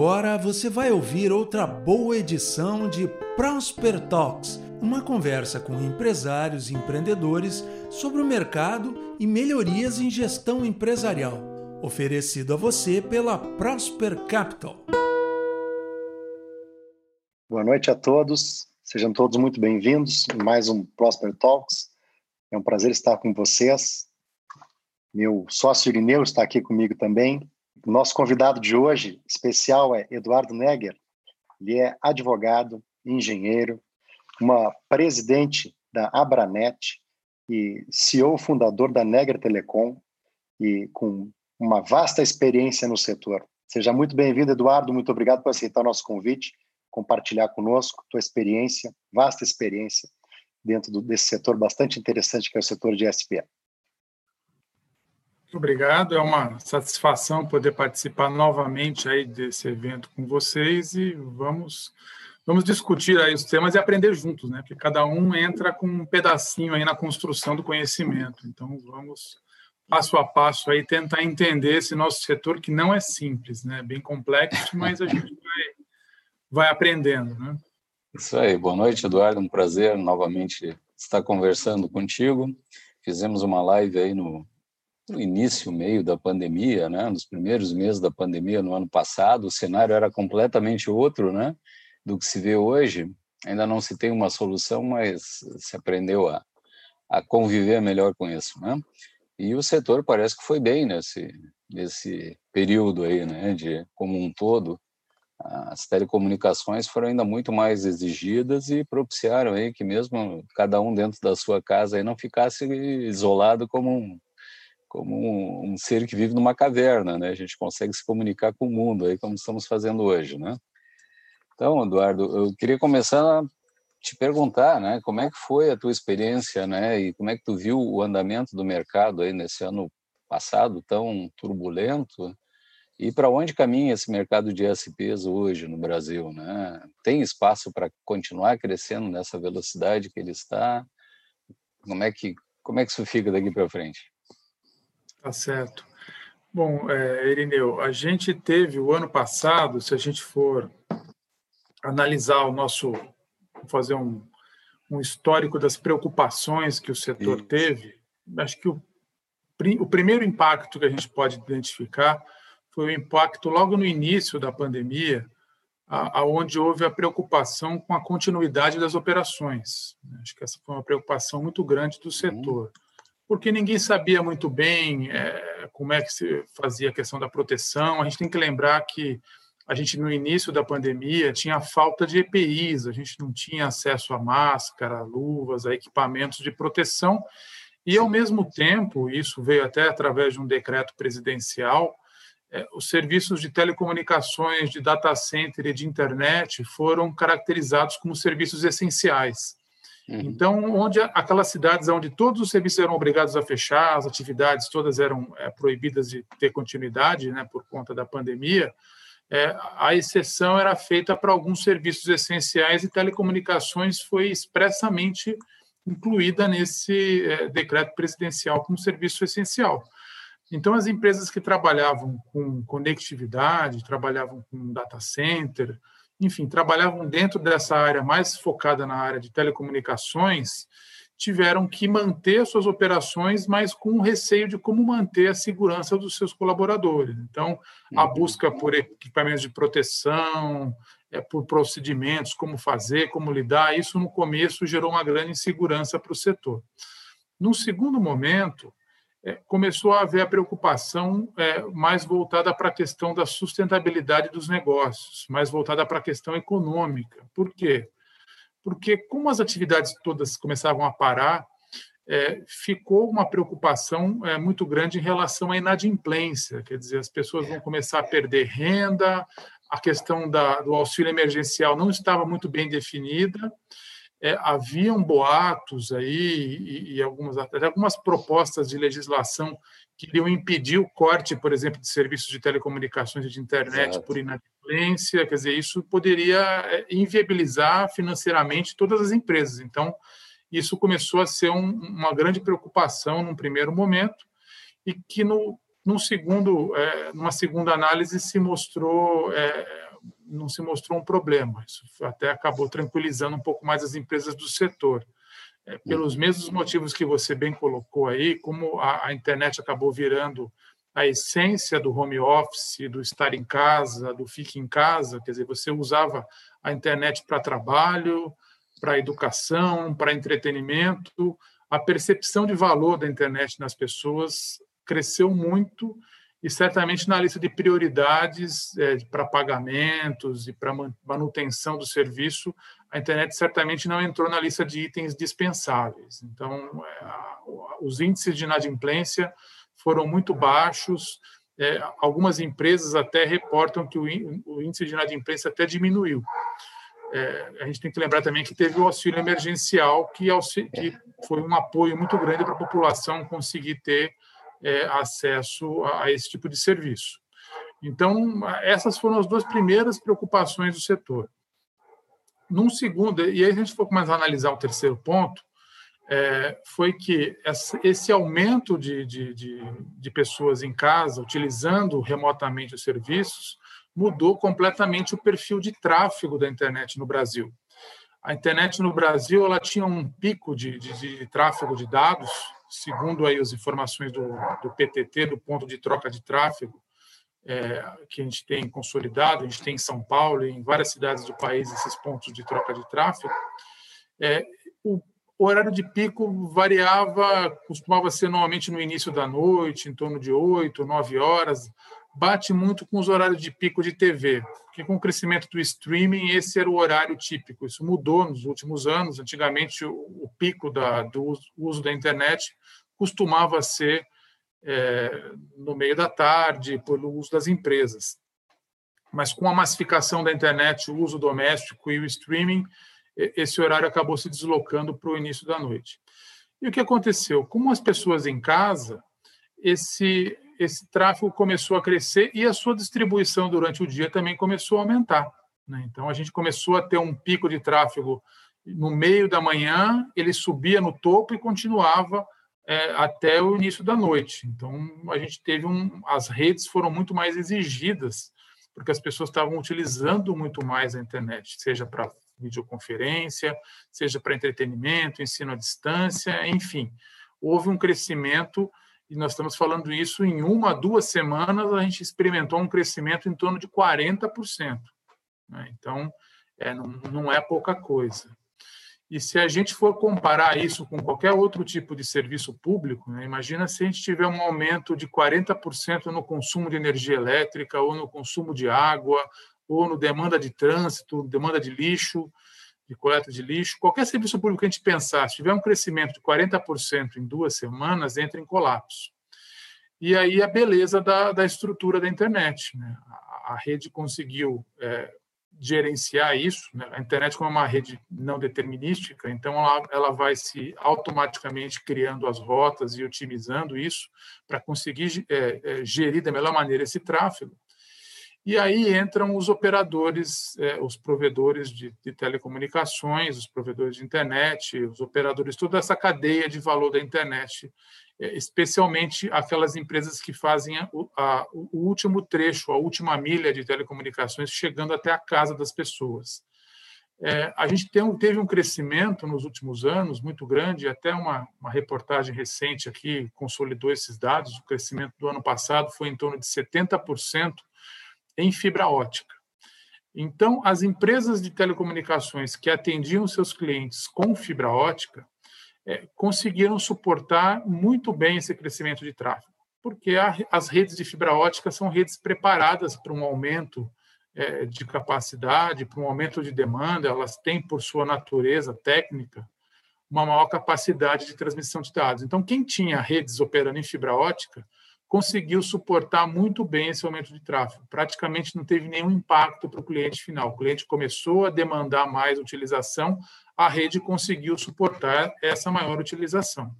Agora você vai ouvir outra boa edição de Prosper Talks, uma conversa com empresários e empreendedores sobre o mercado e melhorias em gestão empresarial, oferecido a você pela Prosper Capital. Boa noite a todos, sejam todos muito bem-vindos em mais um Prosper Talks. É um prazer estar com vocês. Meu sócio Irineu está aqui comigo também. Nosso convidado de hoje especial é Eduardo Neger. Ele é advogado, engenheiro, uma presidente da Abranet e CEO fundador da Neger Telecom e com uma vasta experiência no setor. Seja muito bem-vindo, Eduardo. Muito obrigado por aceitar o nosso convite, compartilhar conosco tua experiência, vasta experiência dentro desse setor bastante interessante que é o setor de SPA. Muito obrigado, é uma satisfação poder participar novamente aí desse evento com vocês e vamos vamos discutir aí os temas e aprender juntos, né? Porque cada um entra com um pedacinho aí na construção do conhecimento. Então vamos passo a passo aí tentar entender esse nosso setor que não é simples, né? Bem complexo, mas a gente vai vai aprendendo, né? Isso aí. Boa noite, Eduardo. Um prazer novamente estar conversando contigo. Fizemos uma live aí no no início, meio da pandemia, né, nos primeiros meses da pandemia no ano passado, o cenário era completamente outro, né, do que se vê hoje. Ainda não se tem uma solução, mas se aprendeu a, a conviver melhor com isso, né? E o setor parece que foi bem nesse nesse período aí, né, de como um todo, as telecomunicações foram ainda muito mais exigidas e propiciaram aí que mesmo cada um dentro da sua casa aí não ficasse isolado como um, como um, um, ser que vive numa caverna, né? A gente consegue se comunicar com o mundo aí como estamos fazendo hoje, né? Então, Eduardo, eu queria começar a te perguntar, né? Como é que foi a tua experiência, né? E como é que tu viu o andamento do mercado aí nesse ano passado tão turbulento? E para onde caminha esse mercado de SPs hoje no Brasil, né? Tem espaço para continuar crescendo nessa velocidade que ele está? Como é que como é que isso fica daqui para frente? Tá certo. Bom, é, Irineu, a gente teve o ano passado, se a gente for analisar o nosso, fazer um, um histórico das preocupações que o setor Isso. teve, acho que o, o primeiro impacto que a gente pode identificar foi o impacto logo no início da pandemia, aonde houve a preocupação com a continuidade das operações. Acho que essa foi uma preocupação muito grande do setor. Uhum porque ninguém sabia muito bem é, como é que se fazia a questão da proteção. A gente tem que lembrar que a gente, no início da pandemia, tinha falta de EPIs, a gente não tinha acesso a máscara, luvas, a equipamentos de proteção, e, ao mesmo tempo, isso veio até através de um decreto presidencial, é, os serviços de telecomunicações, de data center e de internet foram caracterizados como serviços essenciais. Uhum. Então, onde aquelas cidades onde todos os serviços eram obrigados a fechar, as atividades todas eram é, proibidas de ter continuidade, né, por conta da pandemia, é, a exceção era feita para alguns serviços essenciais e telecomunicações foi expressamente incluída nesse é, decreto presidencial como serviço essencial. Então, as empresas que trabalhavam com conectividade, trabalhavam com data center, enfim, trabalhavam dentro dessa área mais focada na área de telecomunicações, tiveram que manter suas operações, mas com receio de como manter a segurança dos seus colaboradores. Então, a uhum. busca por equipamentos de proteção, é, por procedimentos, como fazer, como lidar, isso no começo gerou uma grande insegurança para o setor. No segundo momento, começou a haver a preocupação é, mais voltada para a questão da sustentabilidade dos negócios, mais voltada para a questão econômica. Por quê? Porque, como as atividades todas começavam a parar, é, ficou uma preocupação é, muito grande em relação à inadimplência, quer dizer, as pessoas vão começar a perder renda, a questão da, do auxílio emergencial não estava muito bem definida, é, haviam boatos aí e, e algumas, algumas propostas de legislação que iriam impedir o corte, por exemplo, de serviços de telecomunicações e de internet Exato. por inadimplência, quer dizer, isso poderia é, inviabilizar financeiramente todas as empresas. Então, isso começou a ser um, uma grande preocupação num primeiro momento e que no num segundo, é, numa segunda análise se mostrou é, não se mostrou um problema. Isso até acabou tranquilizando um pouco mais as empresas do setor. É, pelos mesmos motivos que você bem colocou aí, como a, a internet acabou virando a essência do home office, do estar em casa, do fique em casa, quer dizer, você usava a internet para trabalho, para educação, para entretenimento, a percepção de valor da internet nas pessoas cresceu muito e certamente na lista de prioridades é, para pagamentos e para manutenção do serviço, a internet certamente não entrou na lista de itens dispensáveis. Então, é, os índices de inadimplência foram muito baixos. É, algumas empresas até reportam que o, o índice de inadimplência até diminuiu. É, a gente tem que lembrar também que teve o auxílio emergencial, que, que foi um apoio muito grande para a população conseguir ter é, acesso a, a, esse tipo de serviço. Então, essas foram as duas primeiras preocupações do setor. Num segundo, e aí a gente for a analisar o terceiro ponto, é, foi que esse aumento de, de, de, de pessoas em casa, utilizando remotamente os serviços, mudou completamente o perfil de tráfego da internet no Brasil. A internet no Brasil ela tinha um pico de, de, de tráfego de dados segundo aí as informações do, do PTT, do ponto de troca de tráfego, é, que a gente tem consolidado, a gente tem em São Paulo e em várias cidades do país esses pontos de troca de tráfego, é, o horário de pico variava, costumava ser normalmente no início da noite, em torno de 8, 9 horas, bate muito com os horários de pico de TV, porque com o crescimento do streaming, esse era o horário típico. Isso mudou nos últimos anos. Antigamente, o, o pico da, do uso da internet costumava ser é, no meio da tarde, pelo uso das empresas. Mas com a massificação da internet, o uso doméstico e o streaming, esse horário acabou se deslocando para o início da noite. E o que aconteceu? Como as pessoas em casa, esse esse tráfego começou a crescer e a sua distribuição durante o dia também começou a aumentar. Né? Então, a gente começou a ter um pico de tráfego no meio da manhã, ele subia no topo e continuava é, até o início da noite. Então, a gente teve um. As redes foram muito mais exigidas, porque as pessoas estavam utilizando muito mais a internet, seja para videoconferência, seja para entretenimento, ensino à distância, enfim. Houve um crescimento e nós estamos falando isso em uma, duas semanas, a gente experimentou um crescimento em torno de 40%. Né? Então, é, não, não é pouca coisa. E se a gente for comparar isso com qualquer outro tipo de serviço público, né, imagina se a gente tiver um aumento de 40% no consumo de energia elétrica, ou no consumo de água, ou no demanda de trânsito, demanda de lixo de coleta de lixo, qualquer serviço público que a gente pensar, se tiver um crescimento de 40% em duas semanas, entra em colapso. E aí a beleza da, da estrutura da internet. Né? A, a rede conseguiu é, gerenciar isso. Né? A internet, como é uma rede não determinística, então ela, ela vai se automaticamente criando as rotas e otimizando isso para conseguir é, é, gerir da melhor maneira esse tráfego. E aí entram os operadores, é, os provedores de, de, telecomunicações, os provedores de internet, os operadores, toda essa cadeia de valor da internet, é, especialmente aquelas empresas que fazem a, a, o último trecho, a última milha de telecomunicações, chegando até a casa das pessoas. É, a gente tem, teve um crescimento nos últimos anos muito grande, até uma, uma reportagem recente aqui consolidou esses dados. O crescimento do ano passado foi em torno de 70% em fibra ótica. Então, as empresas de telecomunicações que atendiam seus clientes com fibra ótica é, conseguiram suportar muito bem esse crescimento de tráfego, porque a, as redes de fibra ótica são redes preparadas para um aumento é, de capacidade, para um aumento de demanda, elas têm, por sua natureza técnica, uma maior capacidade de transmissão de dados. Então, quem tinha redes operando em fibra ótica conseguiu suportar muito bem esse aumento de tráfego. Praticamente não teve nenhum impacto para o cliente final. O cliente começou a demandar mais utilização, a rede conseguiu suportar essa maior utilização.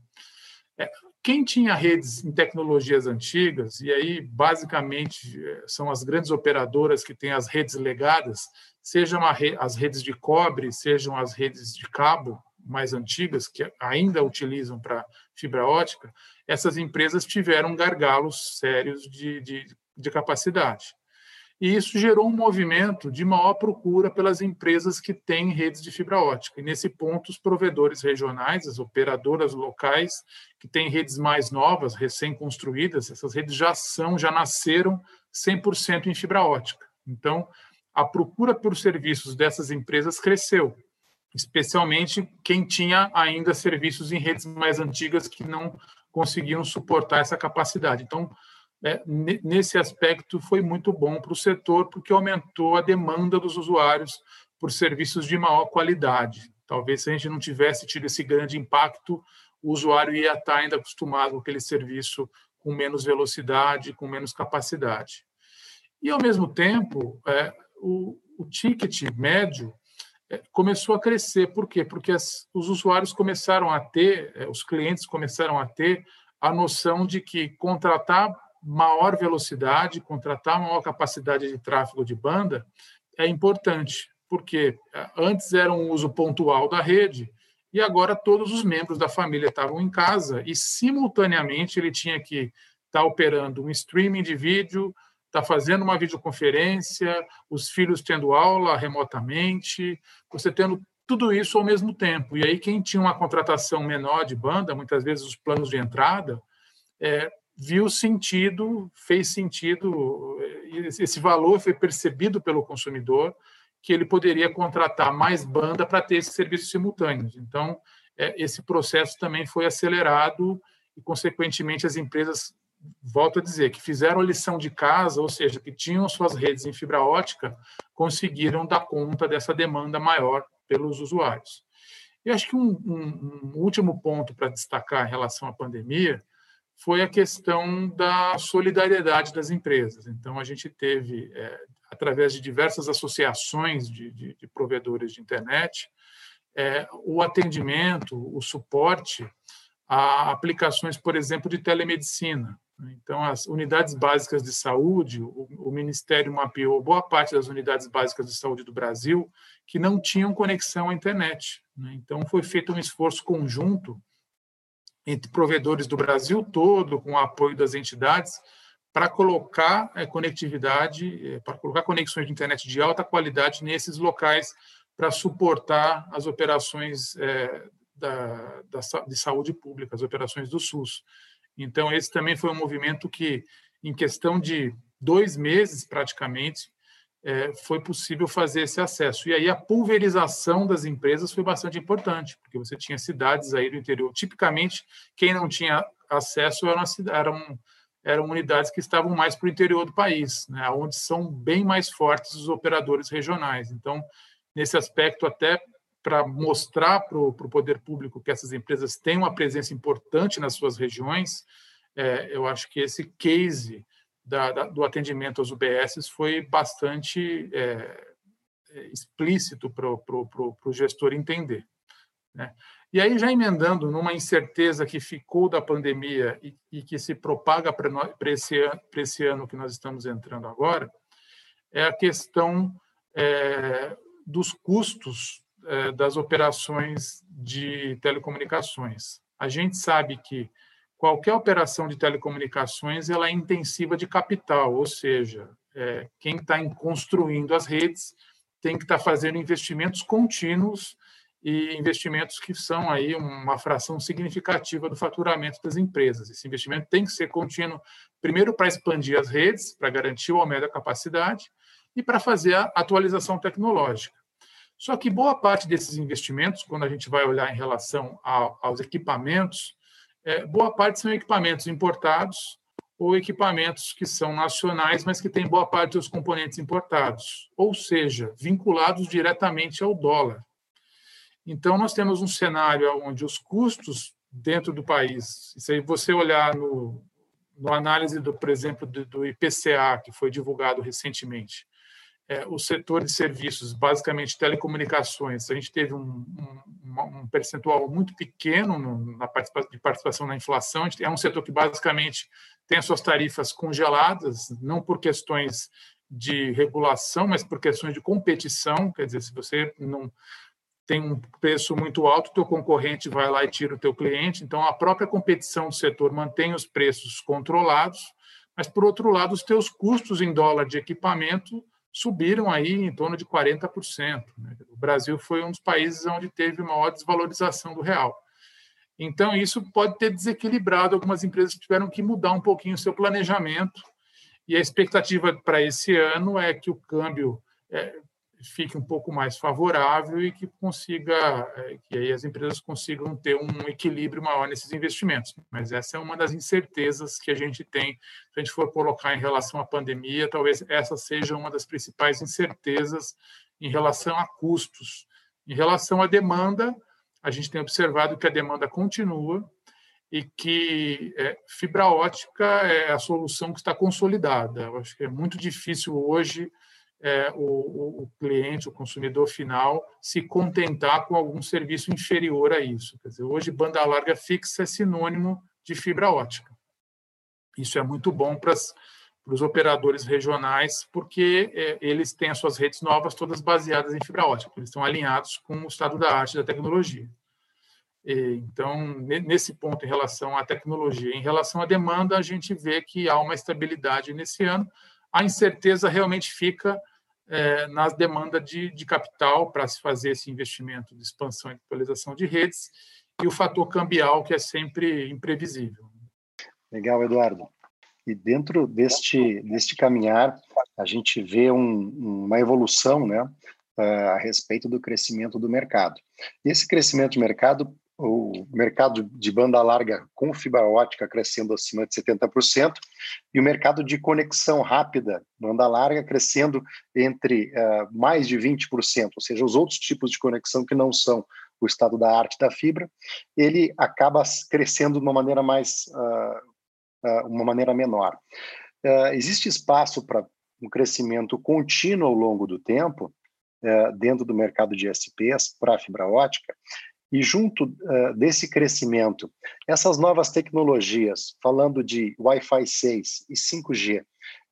É, quem tinha redes em tecnologias antigas, e aí basicamente é, são as grandes operadoras que têm as redes legadas, sejam as redes de cobre, sejam as redes de cabo mais antigas, que ainda utilizam para fibra ótica, essas empresas tiveram gargalos sérios de, de, de capacidade. E isso gerou um movimento de maior procura pelas empresas que têm redes de fibra ótica. E nesse ponto, os provedores regionais, as operadoras locais, que têm redes mais novas, recém-construídas, essas redes já são, já nasceram 100% em fibra ótica. Então, a procura por serviços dessas empresas cresceu, especialmente quem tinha ainda serviços em redes mais antigas que não conseguiam suportar essa capacidade. Então, é, nesse aspecto, foi muito bom para o setor, porque aumentou a demanda dos usuários por serviços de maior qualidade. Talvez se a gente não tivesse tido esse grande impacto, o usuário ia estar ainda acostumado com aquele serviço com menos velocidade, com menos capacidade. E, ao mesmo tempo, é, o, o, ticket médio começou a crescer. Por quê? Porque as, os usuários começaram a ter, é, os clientes começaram a ter a noção de que contratar maior velocidade, contratar maior capacidade de tráfego de banda é importante, porque eh, antes era um uso pontual da rede e agora todos os membros da família estavam em casa e simultaneamente ele tinha que estar tá operando um streaming de vídeo, estar tá fazendo uma videoconferência, os filhos tendo aula remotamente, você tendo tudo isso ao mesmo tempo. E aí quem tinha uma contratação menor de banda, muitas vezes os planos de entrada, é, viu sentido, fez sentido, esse valor foi percebido pelo consumidor, que ele poderia contratar mais banda para ter esses serviços simultâneos. Então, é, esse processo também foi acelerado e, consequentemente, as empresas, volto a dizer, que fizeram a lição de casa, ou seja, que tinham suas redes em fibra ótica, conseguiram dar conta dessa demanda maior pelos usuários. E acho que um, um, um último ponto para destacar em relação à pandemia foi a questão da solidariedade das empresas. Então, a gente teve, é, através de diversas associações de, de, de provedores de internet, é, o atendimento, o suporte a aplicações, por exemplo, de telemedicina. Então, as unidades básicas de saúde, o, Ministério mapeou boa parte das unidades básicas de saúde do Brasil que não tinham conexão à internet. Né? Então, foi feito um esforço conjunto entre provedores do Brasil todo, com o apoio das entidades, para colocar é, conectividade, é, para colocar conexões de internet de alta qualidade nesses locais para suportar as operações da, de saúde pública, as operações do SUS. Então, esse também foi um movimento que, em questão de dois meses, praticamente, é, foi possível fazer esse acesso. E aí a pulverização das empresas foi bastante importante, porque você tinha cidades aí do interior. Tipicamente, quem não tinha acesso eram, eram, eram unidades que estavam mais para o interior do país, né, onde são bem mais fortes os operadores regionais. Então, nesse aspecto, até para mostrar para o poder público que essas empresas têm uma presença importante nas suas regiões, é, eu acho que esse case da, da, do atendimento aos UBS foi bastante é, é explícito para o gestor entender. Né? E aí, já emendando numa incerteza que ficou da pandemia e, e que se propaga para esse, esse ano que nós estamos entrando agora, é a questão é, dos custos das operações de telecomunicações. A gente sabe que qualquer operação de telecomunicações ela é intensiva de capital, ou seja, é, quem está construindo as redes tem que estar tá fazendo investimentos contínuos e investimentos que são aí uma fração significativa do faturamento das empresas. Esse investimento tem que ser contínuo, primeiro para expandir as redes, para garantir o aumento da capacidade e para fazer a atualização tecnológica. Só que boa parte desses investimentos, quando a gente vai olhar em relação aos equipamentos, é, boa parte são equipamentos importados ou equipamentos que são nacionais, mas que têm boa parte dos componentes importados, ou seja, vinculados diretamente ao dólar. Então, nós temos um cenário onde os custos dentro do país, se você olhar no, no análise, do, por exemplo, do, do IPCA, que foi divulgado recentemente, é, o setor de serviços, basicamente telecomunicações, a gente teve um, um, um percentual muito pequeno no, na participação, de participação na inflação. É um setor que basicamente tem as suas tarifas congeladas, não por questões de regulação, mas por questões de competição. Quer dizer, se você não tem um preço muito alto, teu concorrente vai lá e tira o teu cliente. Então, a própria competição do setor mantém os preços controlados mas, por outro lado, os teus custos em dólar de equipamento subiram aí em torno de 40%. Né? O Brasil foi um dos países onde teve maior desvalorização do real. Então, isso pode ter desequilibrado algumas empresas que tiveram que mudar um pouquinho o seu planejamento. E a expectativa para esse ano é que o câmbio é, fique um pouco mais favorável e que consiga é, que aí as empresas consigam ter um equilíbrio maior nesses investimentos. Mas essa é uma das incertezas que a gente tem. Se a gente for colocar em relação à pandemia, talvez essa seja uma das principais incertezas em relação a custos. Em relação à demanda, a gente tem observado que a demanda continua e que é, fibra ótica é a solução que está consolidada. Eu acho que é muito difícil hoje é, o, o, cliente, o consumidor final, se contentar com algum serviço inferior a isso. Quer dizer, hoje, banda larga fixa é sinônimo de fibra ótica. Isso é muito bom para os operadores regionais, porque é, eles têm as suas redes novas todas baseadas em fibra ótica. Eles estão alinhados com o estado da arte da tecnologia. E, então, nesse ponto, em relação à tecnologia, em relação à demanda, a gente vê que há uma estabilidade nesse ano. A incerteza realmente fica é, nas demandas de, de capital para se fazer esse investimento de expansão e atualização de redes e o fator cambial, que é sempre imprevisível. Legal, Eduardo. E dentro deste, deste caminhar, a gente vê um, uma evolução né, a respeito do crescimento do mercado. Esse crescimento de mercado o mercado de banda larga com fibra ótica crescendo acima de 70% e o mercado de conexão rápida, banda larga, crescendo entre uh, mais de 20%, ou seja, os outros tipos de conexão que não são o estado da arte da fibra, ele acaba crescendo de uma maneira mais, uh, uh, uma maneira menor. existe espaço para um crescimento contínuo ao longo do tempo, dentro do mercado de SPs para fibra ótica, e junto uh, desse crescimento, essas novas tecnologias, falando de Wi-Fi 6 e 5G,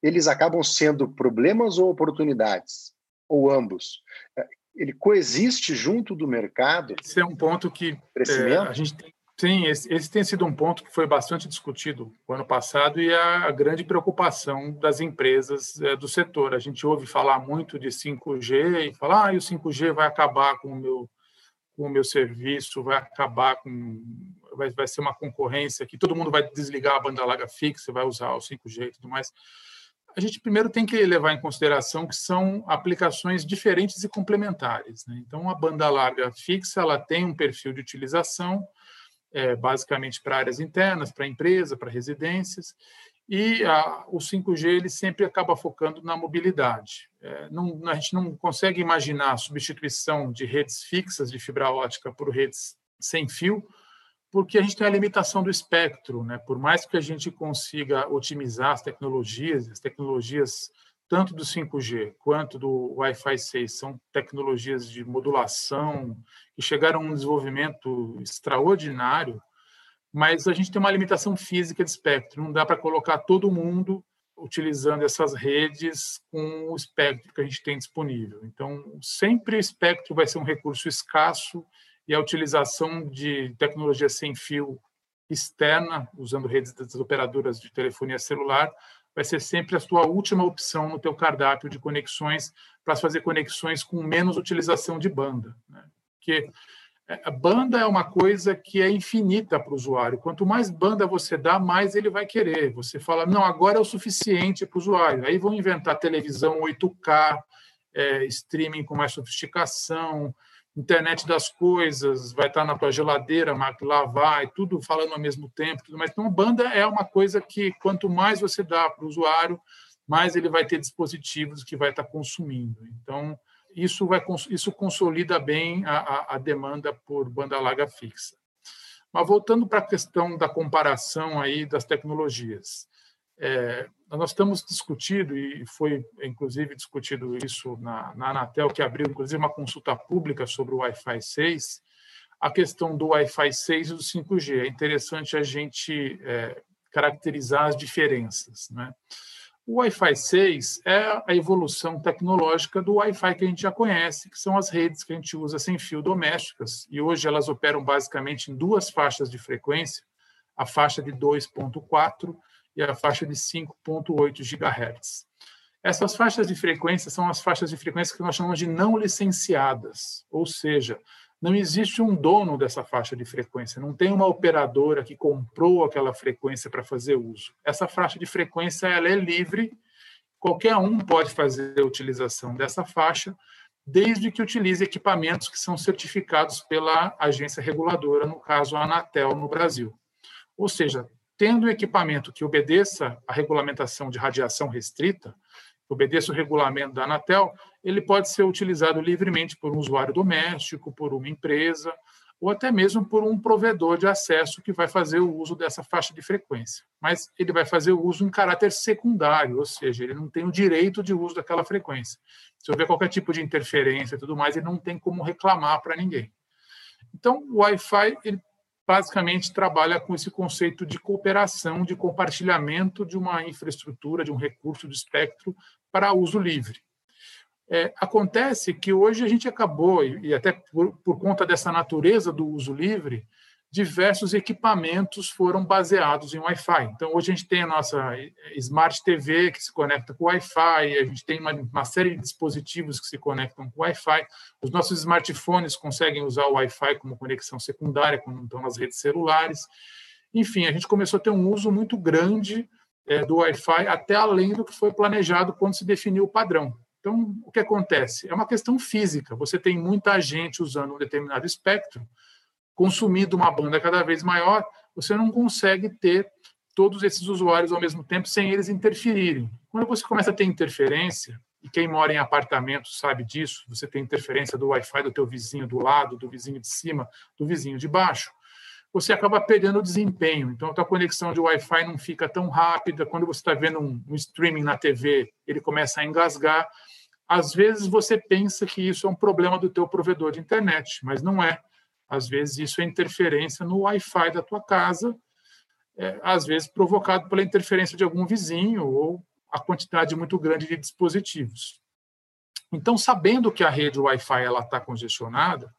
eles acabam sendo problemas ou oportunidades? Ou ambos? Uh, ele coexiste junto do mercado? Esse é um ponto que é, a gente tem Sim, esse, esse, tem sido um ponto que foi bastante discutido o ano passado e a, a grande preocupação das empresas é, do setor. A gente ouve falar muito de 5G e falar ah, o 5G vai acabar com o meu o meu serviço, vai acabar com. Vai, vai ser uma concorrência que todo mundo vai desligar a banda larga fixa, vai usar o 5G e tudo mais. A gente primeiro tem que levar em consideração que são aplicações diferentes e complementares. Né? Então, a banda larga fixa ela tem um perfil de utilização, é, basicamente para áreas internas, para empresa, para residências, e a, o 5G ele sempre acaba focando na mobilidade. É, não, a gente não consegue imaginar a substituição de redes fixas de fibra ótica por redes sem fio, porque a gente tem a limitação do espectro. Né? Por mais que a gente consiga otimizar as tecnologias, as tecnologias tanto do 5G quanto do Wi-Fi 6 são tecnologias de modulação que chegaram a um desenvolvimento extraordinário mas a gente tem uma limitação física de espectro, não dá para colocar todo mundo utilizando essas redes com o espectro que a gente tem disponível. Então, sempre o espectro vai ser um recurso escasso e a utilização de tecnologia sem fio externa, usando redes das operadoras de telefonia celular, vai ser sempre a sua última opção no teu cardápio de conexões para fazer conexões com menos utilização de banda. Né? Porque a banda é uma coisa que é infinita para o usuário. Quanto mais banda você dá, mais ele vai querer. Você fala, não, agora é o suficiente para o usuário. Aí vão inventar televisão 8K, é, streaming com mais sofisticação, internet das coisas, vai estar na tua geladeira, máquina lavar, tudo falando ao mesmo tempo. Tudo mais. Então, banda é uma coisa que, quanto mais você dá para o usuário, mais ele vai ter dispositivos que vai estar consumindo. Então, isso, vai, isso consolida bem a, a, demanda por banda larga fixa. Mas voltando para a questão da comparação aí das tecnologias, é, nós estamos discutindo, e foi inclusive discutido isso na, na Anatel, que abriu inclusive uma consulta pública sobre o Wi-Fi 6, a questão do Wi-Fi 6 e do 5G. É interessante a gente é, caracterizar as diferenças. Né? O Wi-Fi 6 é a evolução tecnológica do Wi-Fi que a gente já conhece, que são as redes que a gente usa sem fio domésticas, e hoje elas operam basicamente em duas faixas de frequência, a faixa de 2.4 e a faixa de 5.8 GHz. Essas faixas de frequência são as faixas de frequência que nós chamamos de não licenciadas, ou seja, não existe um dono dessa faixa de frequência, não tem uma operadora que comprou aquela frequência para fazer uso. Essa faixa de frequência ela é livre, qualquer um pode fazer a utilização dessa faixa, desde que utilize equipamentos que são certificados pela agência reguladora, no caso a Anatel no Brasil. Ou seja, tendo equipamento que obedeça à regulamentação de radiação restrita, obedeça o regulamento da Anatel, ele pode ser utilizado livremente por um usuário doméstico, por uma empresa, ou até mesmo por um provedor de acesso que vai fazer o uso dessa faixa de frequência. Mas ele vai fazer o uso em caráter secundário, ou seja, ele não tem o direito de uso daquela frequência. Se houver qualquer tipo de interferência e tudo mais, ele não tem como reclamar para ninguém. Então, o Wi-Fi ele basicamente trabalha com esse conceito de cooperação, de compartilhamento de uma infraestrutura, de um recurso de espectro para uso livre. É, acontece que hoje a gente acabou, e até por, por conta dessa natureza do uso livre, diversos equipamentos foram baseados em Wi-Fi. Então, hoje a gente tem a nossa Smart TV que se conecta com Wi-Fi, a gente tem uma, uma série de dispositivos que se conectam com Wi-Fi. Os nossos smartphones conseguem usar o Wi-Fi como conexão secundária quando estão nas redes celulares. Enfim, a gente começou a ter um uso muito grande é, do Wi-Fi, até além do que foi planejado quando se definiu o padrão. Então, o que acontece? É uma questão física. Você tem muita gente usando um determinado espectro, consumindo uma banda cada vez maior, você não consegue ter todos esses usuários ao mesmo tempo sem eles interferirem. Quando você começa a ter interferência, e quem mora em apartamento sabe disso, você tem interferência do Wi-Fi do teu vizinho do lado, do vizinho de cima, do vizinho de baixo, você acaba perdendo o desempenho. Então, a tua conexão de Wi-Fi não fica tão rápida. Quando você está vendo um, um, streaming na TV, ele começa a engasgar. Às vezes, você pensa que isso é um problema do teu provedor de internet, mas não é. Às vezes, isso é interferência no Wi-Fi da tua casa, é, às vezes provocado pela interferência de algum vizinho ou a quantidade muito grande de dispositivos. Então, sabendo que a rede Wi-Fi está congestionada,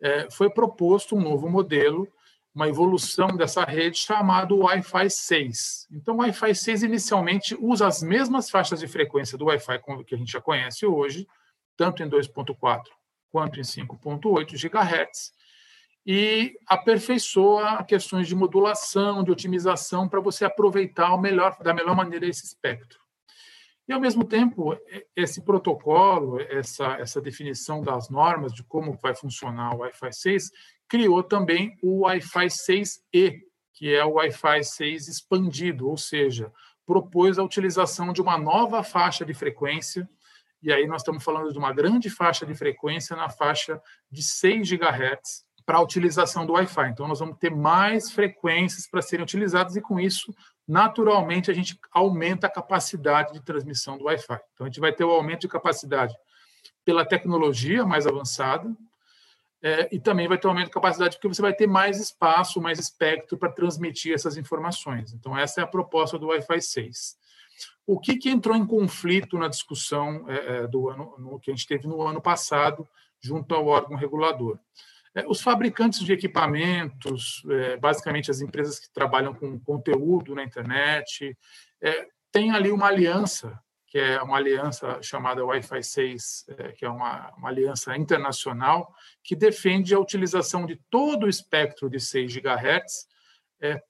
é, foi proposto um novo modelo uma evolução dessa rede chamado Wi-Fi 6. Então, o Wi-Fi 6 inicialmente usa as mesmas faixas de frequência do Wi-Fi que a gente já conhece hoje, tanto em 2.4 quanto em 5.8 GHz, e aperfeiçoa questões de modulação, de otimização, para você aproveitar melhor, da melhor maneira esse espectro. E, ao mesmo tempo, esse protocolo, essa, essa definição das normas de como vai funcionar o Wi-Fi 6, criou também o Wi-Fi 6E, que é o Wi-Fi 6 expandido, ou seja, propôs a utilização de uma nova faixa de frequência, e aí nós estamos falando de uma grande faixa de frequência na faixa de 6 GHz para a utilização do Wi-Fi. Então, nós vamos ter mais frequências para serem utilizadas e, com isso, naturalmente, a gente aumenta a capacidade de transmissão do Wi-Fi. Então, a gente vai ter o aumento de capacidade pela tecnologia mais avançada, é, e também vai ter um aumento de capacidade porque você vai ter mais espaço, mais espectro para transmitir essas informações. Então, essa é a proposta do Wi-Fi 6. O que, que entrou em conflito na discussão é, é, do ano no, que a gente teve no ano passado junto ao órgão regulador? É, os fabricantes de equipamentos, é, basicamente as empresas que trabalham com conteúdo na internet, é, têm ali uma aliança que é uma aliança chamada Wi-Fi 6, é, que é uma, uma, aliança internacional, que defende a utilização de todo o espectro de 6 GHz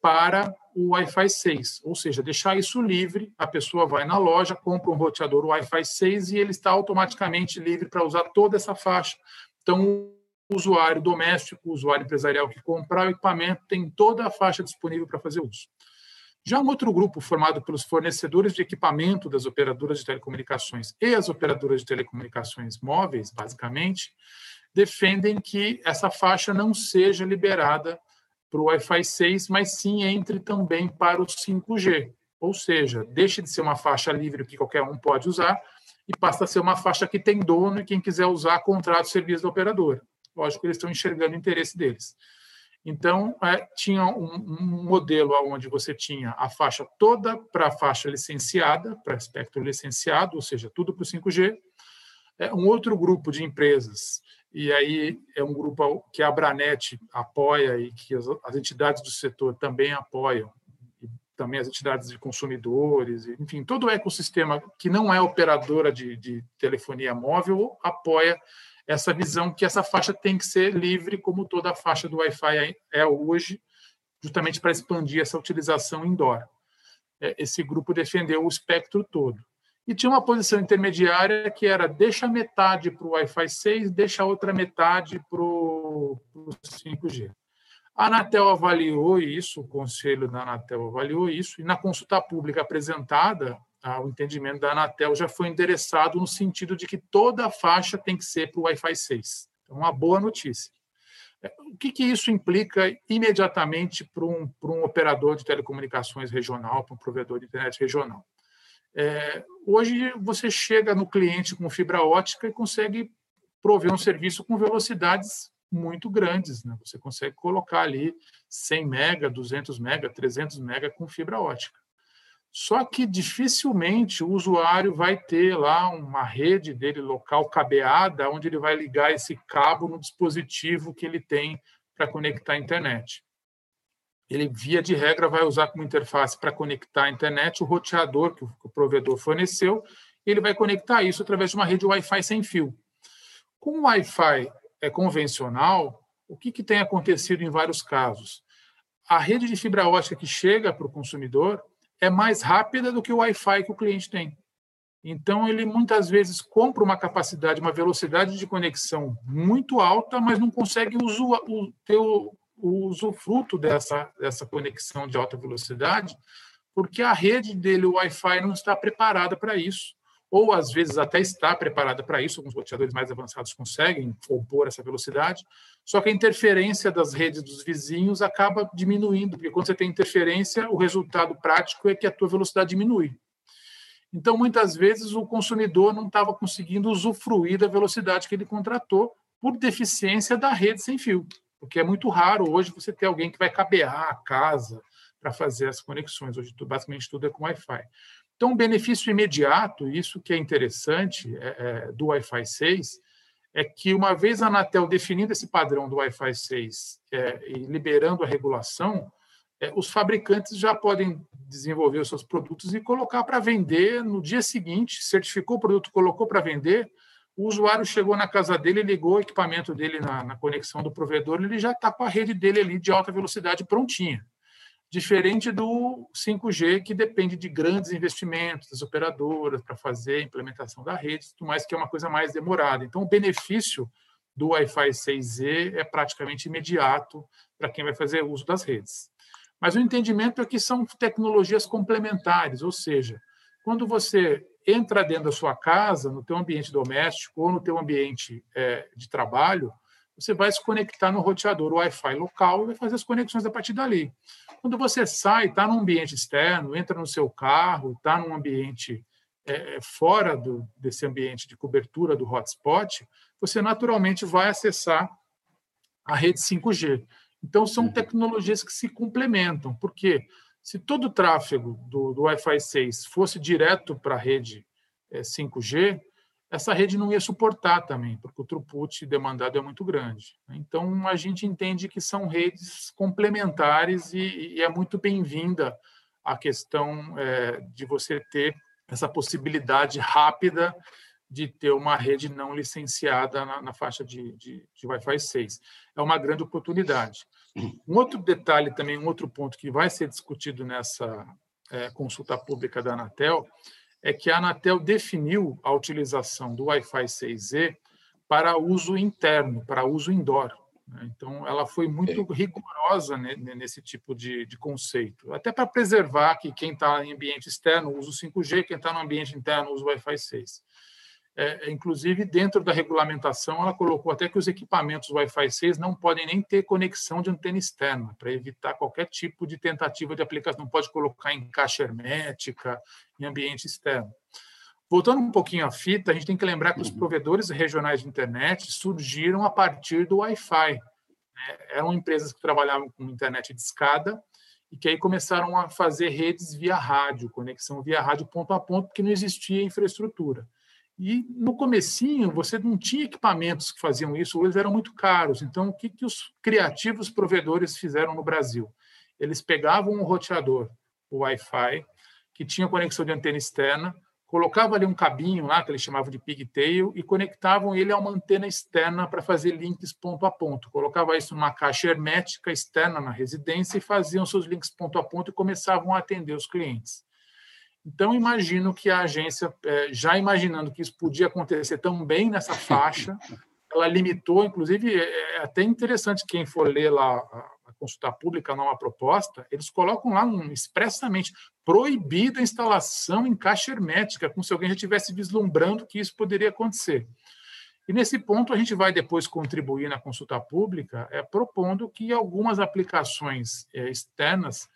para o Wi-Fi 6, ou seja, deixar isso livre, a pessoa vai na loja, compra um roteador Wi-Fi 6 e ele está automaticamente livre para usar toda essa faixa. Então, o usuário doméstico, o usuário empresarial que comprar o equipamento tem toda a faixa disponível para fazer uso. Já um outro grupo formado pelos fornecedores de equipamento das operadoras de telecomunicações e as operadoras de telecomunicações móveis, basicamente, defendem que essa faixa não seja liberada para o Wi-Fi 6, mas sim entre também para o 5G. Ou seja, deixe de ser uma faixa livre que qualquer um pode usar e passa a ser uma faixa que tem dono e quem quiser usar contrata o serviço da operadora. Lógico que eles estão enxergando o interesse deles. Então, é, tinha um, um, modelo onde você tinha a faixa toda para a faixa licenciada, para espectro licenciado, ou seja, tudo para o 5G. É, um outro grupo de empresas, e aí é um grupo que a Abranet apoia e que as, as entidades do setor também apoiam, também as entidades de consumidores, enfim, todo o ecossistema que não é operadora de, de telefonia móvel apoia essa visão que essa faixa tem que ser livre, como toda a faixa do Wi-Fi é hoje, justamente para expandir essa utilização indoor. É, esse grupo defendeu o espectro todo. E tinha uma posição intermediária que era deixa metade para o Wi-Fi 6, deixa a outra metade para o 5G. A Anatel avaliou isso, o conselho da Anatel avaliou isso, e na consulta pública apresentada, o entendimento da Anatel já foi endereçado no sentido de que toda a faixa tem que ser para o Wi-Fi 6. Então, uma boa notícia. É, o que, que isso implica imediatamente para um, para um operador de telecomunicações regional, para um provedor de internet regional? É, hoje, você chega no cliente com fibra ótica e consegue prover um serviço com velocidades muito grandes. Né? Você consegue colocar ali 100 mega, 200 mega, 300 mega com fibra ótica. Só que dificilmente o usuário vai ter lá uma rede dele local cabeada, onde ele vai ligar esse cabo no dispositivo que ele tem para conectar a internet. Ele, via de regra, vai usar como interface para conectar a internet o roteador que o provedor forneceu, e ele vai conectar isso através de uma rede Wi-Fi sem fio. Com o Wi-Fi é convencional, o que, que tem acontecido em vários casos? A rede de fibra ótica que chega para o consumidor é mais rápida do que o Wi-Fi que o cliente tem. Então, ele muitas vezes compra uma capacidade, uma velocidade de conexão muito alta, mas não consegue ter o, o usufruto dessa, dessa conexão de alta velocidade, porque a rede dele, o Wi-Fi, não está preparada para isso ou às vezes até está preparada para isso, alguns roteadores mais avançados conseguem compor essa velocidade, só que a interferência das redes dos vizinhos acaba diminuindo, porque quando você tem interferência, o resultado prático é que a tua velocidade diminui. Então, muitas vezes, o consumidor não estava conseguindo usufruir da velocidade que ele contratou por deficiência da rede sem fio, porque é muito raro hoje você ter alguém que vai cabear a casa para fazer as conexões. Hoje, basicamente, tudo é com Wi-Fi. Então, um benefício imediato, isso que é interessante é, é, do Wi-Fi 6, é que uma vez a Anatel definindo esse padrão do Wi-Fi 6 é, e liberando a regulação, é, os fabricantes já podem desenvolver os seus produtos e colocar para vender no dia seguinte, certificou o produto, colocou para vender, o usuário chegou na casa dele, ligou o equipamento dele na, na conexão do provedor, ele já está com a rede dele ali de alta velocidade prontinha diferente do 5G, que depende de grandes investimentos das operadoras para fazer a implementação da rede, tudo mais, que é uma coisa mais demorada. Então, o benefício do Wi-Fi 6E é praticamente imediato para quem vai fazer uso das redes. Mas o entendimento é que são tecnologias complementares, ou seja, quando você entra dentro da sua casa, no teu ambiente doméstico ou no teu ambiente é, de trabalho, você vai se conectar no roteador Wi-Fi local e vai fazer as conexões a partir dali. Quando você sai, está num ambiente externo, entra no seu carro, está num ambiente é, é, fora do, desse ambiente de cobertura do hotspot, você naturalmente vai acessar a rede 5G. Então, são uhum. tecnologias que se complementam, porque se todo o tráfego do, do Wi-Fi 6 fosse direto para a rede é, 5G, essa rede não ia suportar também, porque o throughput demandado é muito grande. Então, a gente entende que são redes complementares e, e é muito bem-vinda a questão é, de você ter essa possibilidade rápida de ter uma rede não licenciada na, na faixa de, de, de Wi-Fi 6. É uma grande oportunidade. Um outro detalhe também, um outro ponto que vai ser discutido nessa é, consulta pública da Anatel é que a Anatel definiu a utilização do Wi-Fi 6E para uso interno, para uso indoor. Né? Então, ela foi muito rigorosa nesse tipo de, de conceito, até para preservar que quem está em ambiente externo usa o 5G, quem está no ambiente interno usa o Wi-Fi 6. É, inclusive, dentro da regulamentação, ela colocou até que os equipamentos Wi-Fi 6 não podem nem ter conexão de antena externa, para evitar qualquer tipo de tentativa de aplicação. Não pode colocar em caixa hermética, em ambiente externo. Voltando um pouquinho à fita, a gente tem que lembrar que os uhum. provedores regionais de internet surgiram a partir do Wi-Fi. Né? Eram empresas que trabalhavam com internet de escada e que aí começaram a fazer redes via rádio, conexão via rádio ponto a ponto, porque não existia infraestrutura. E no comecinho você não tinha equipamentos que faziam isso, eles eram muito caros. Então, o que, que os criativos provedores fizeram no Brasil? Eles pegavam um roteador, o Wi-Fi, que tinha conexão de antena externa, colocava ali um cabinho lá, que eles chamavam de pigtail, e conectavam ele a uma antena externa para fazer links ponto a ponto. Colocava isso numa caixa hermética externa na residência e faziam seus links ponto a ponto e começavam a atender os clientes. Então, imagino que a agência, é, já imaginando que isso podia acontecer também nessa faixa, ela limitou, inclusive, é, é até interessante quem for ler lá a consulta pública, numa proposta, eles colocam lá um, expressamente proibida a instalação em caixa hermética, como se alguém já estivesse vislumbrando que isso poderia acontecer. E nesse ponto a gente vai depois contribuir na consulta pública, é, propondo que algumas aplicações é, externas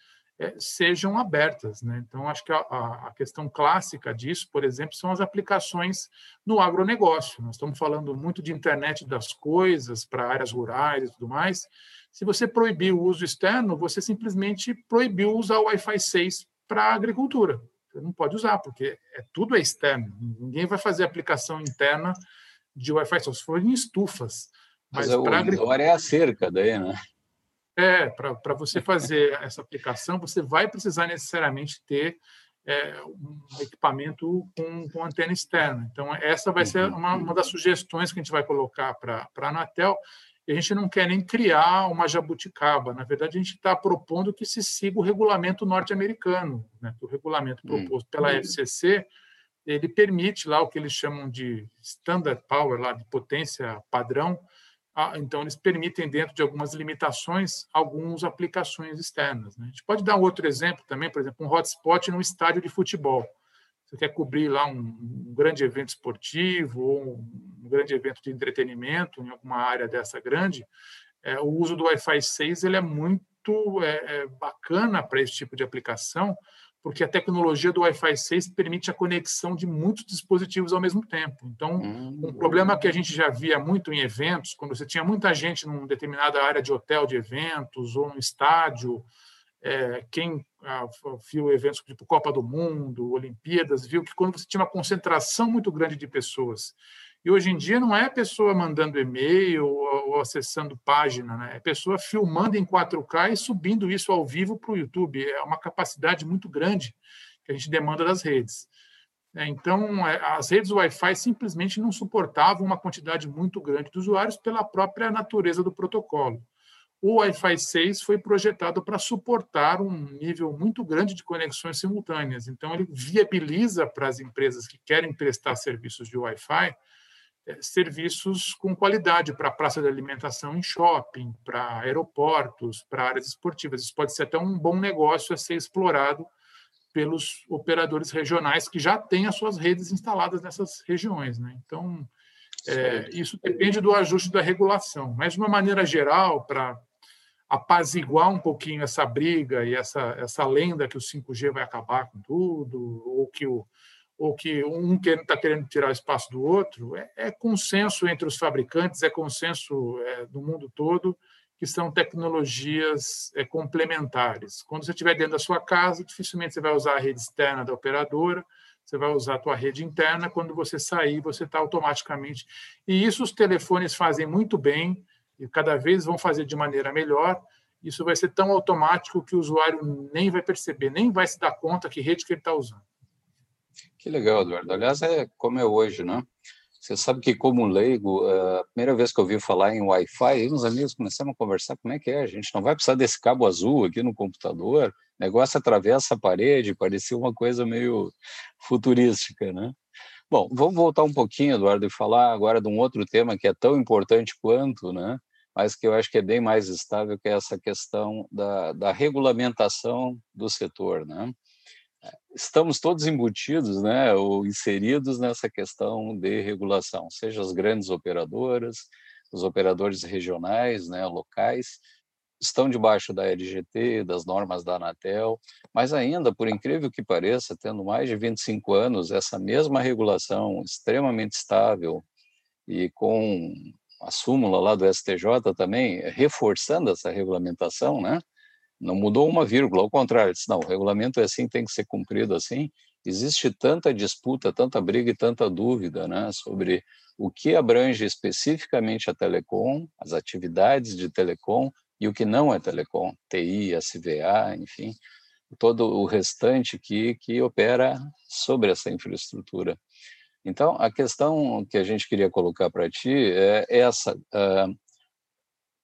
sejam abertas. Né? Então, acho que a, a, questão clássica disso, por exemplo, são as aplicações no agronegócio. Nós estamos falando muito de internet das coisas para áreas rurais e tudo mais. Se você proibir o uso externo, você simplesmente proibiu usar o Wi-Fi 6 para a agricultura. Você não pode usar, porque é, tudo é externo. Ninguém vai fazer aplicação interna de Wi-Fi, só se for em estufas. Mas, Mas o agricultura é a cerca daí, né? É, para você fazer essa aplicação, você vai precisar necessariamente ter é, um equipamento com, com, antena externa. Então, essa vai ser uma, uma das sugestões que a gente vai colocar para a Anatel. E a gente não quer nem criar uma jabuticaba. Na verdade, a gente está propondo que se siga o regulamento norte-americano. Né? O regulamento hum. proposto pela FCC ele permite lá o que eles chamam de standard power, lá de potência padrão, então, eles permitem, dentro de algumas limitações, algumas aplicações externas. Né? A gente pode dar outro exemplo também, por exemplo, um hotspot num estádio de futebol. Você quer cobrir lá um, um grande evento esportivo ou um grande evento de entretenimento em alguma área dessa grande, é, o uso do Wi-Fi 6 ele é muito é, é bacana para esse tipo de aplicação, porque a tecnologia do Wi-Fi 6 permite a conexão de muitos dispositivos ao mesmo tempo. Então, um hum. problema que a gente já via muito em eventos, quando você tinha muita gente numa determinada área de hotel de eventos ou um estádio, é, quem ah, viu eventos tipo Copa do Mundo, Olimpíadas, viu que quando você tinha uma concentração muito grande de pessoas e hoje em dia não é a pessoa mandando e-mail ou, ou acessando página, né? é a pessoa filmando em 4K e subindo isso ao vivo para o YouTube. É uma capacidade muito grande que a gente demanda das redes. É, então, é, as redes Wi-Fi simplesmente não suportavam uma quantidade muito grande de usuários pela própria natureza do protocolo. O Wi-Fi 6 foi projetado para suportar um nível muito grande de conexões simultâneas. Então, ele viabiliza para as empresas que querem prestar serviços de Wi-Fi serviços com qualidade para praça de alimentação em shopping, para aeroportos, para áreas esportivas. Isso pode ser até um bom negócio a ser explorado pelos operadores regionais que já têm as suas redes instaladas nessas regiões. Né? Então, é, isso depende do ajuste da regulação. Mas, de uma maneira geral, para apaziguar um pouquinho essa briga e essa, essa lenda que o 5G vai acabar com tudo, ou que o ou que um está querendo tirar o espaço do outro, é, é, consenso entre os fabricantes, é consenso é, do mundo todo que são tecnologias é, complementares. Quando você estiver dentro da sua casa, dificilmente você vai usar a rede externa da operadora, você vai usar a tua rede interna. Quando você sair, você está automaticamente. E isso os telefones fazem muito bem e cada vez vão fazer de maneira melhor. Isso vai ser tão automático que o usuário nem vai perceber, nem vai se dar conta que rede que ele está usando. Que legal, Eduardo. Aliás, é como é hoje, né? Você sabe que, como leigo, a primeira vez que eu ouvi falar em Wi-Fi, uns amigos começaram a conversar como é que é. A gente não vai precisar desse cabo azul aqui no computador. O negócio atravessa a parede, parecia uma coisa meio futurística, né? Bom, vamos voltar um pouquinho, Eduardo, e falar agora de um outro tema que é tão importante quanto, né? Mas que eu acho que é bem mais estável, que é essa questão da, da regulamentação do setor, né? Estamos todos embutidos, né, ou inseridos nessa questão de regulação, seja as grandes operadoras, os operadores regionais, né, locais, estão debaixo da LGT, das normas da Anatel, mas ainda, por incrível que pareça, tendo mais de 25 anos, essa mesma regulação extremamente estável e com a súmula lá do STJ também reforçando essa regulamentação, né? Não mudou uma vírgula, ao contrário, disse, não, o regulamento é assim, tem que ser cumprido assim. Existe tanta disputa, tanta briga e tanta dúvida né, sobre o que abrange especificamente a telecom, as atividades de telecom e o que não é telecom, TI, SVA, enfim. todo o restante que, que opera sobre essa infraestrutura. Então, a questão que a gente queria colocar para ti é essa: uh,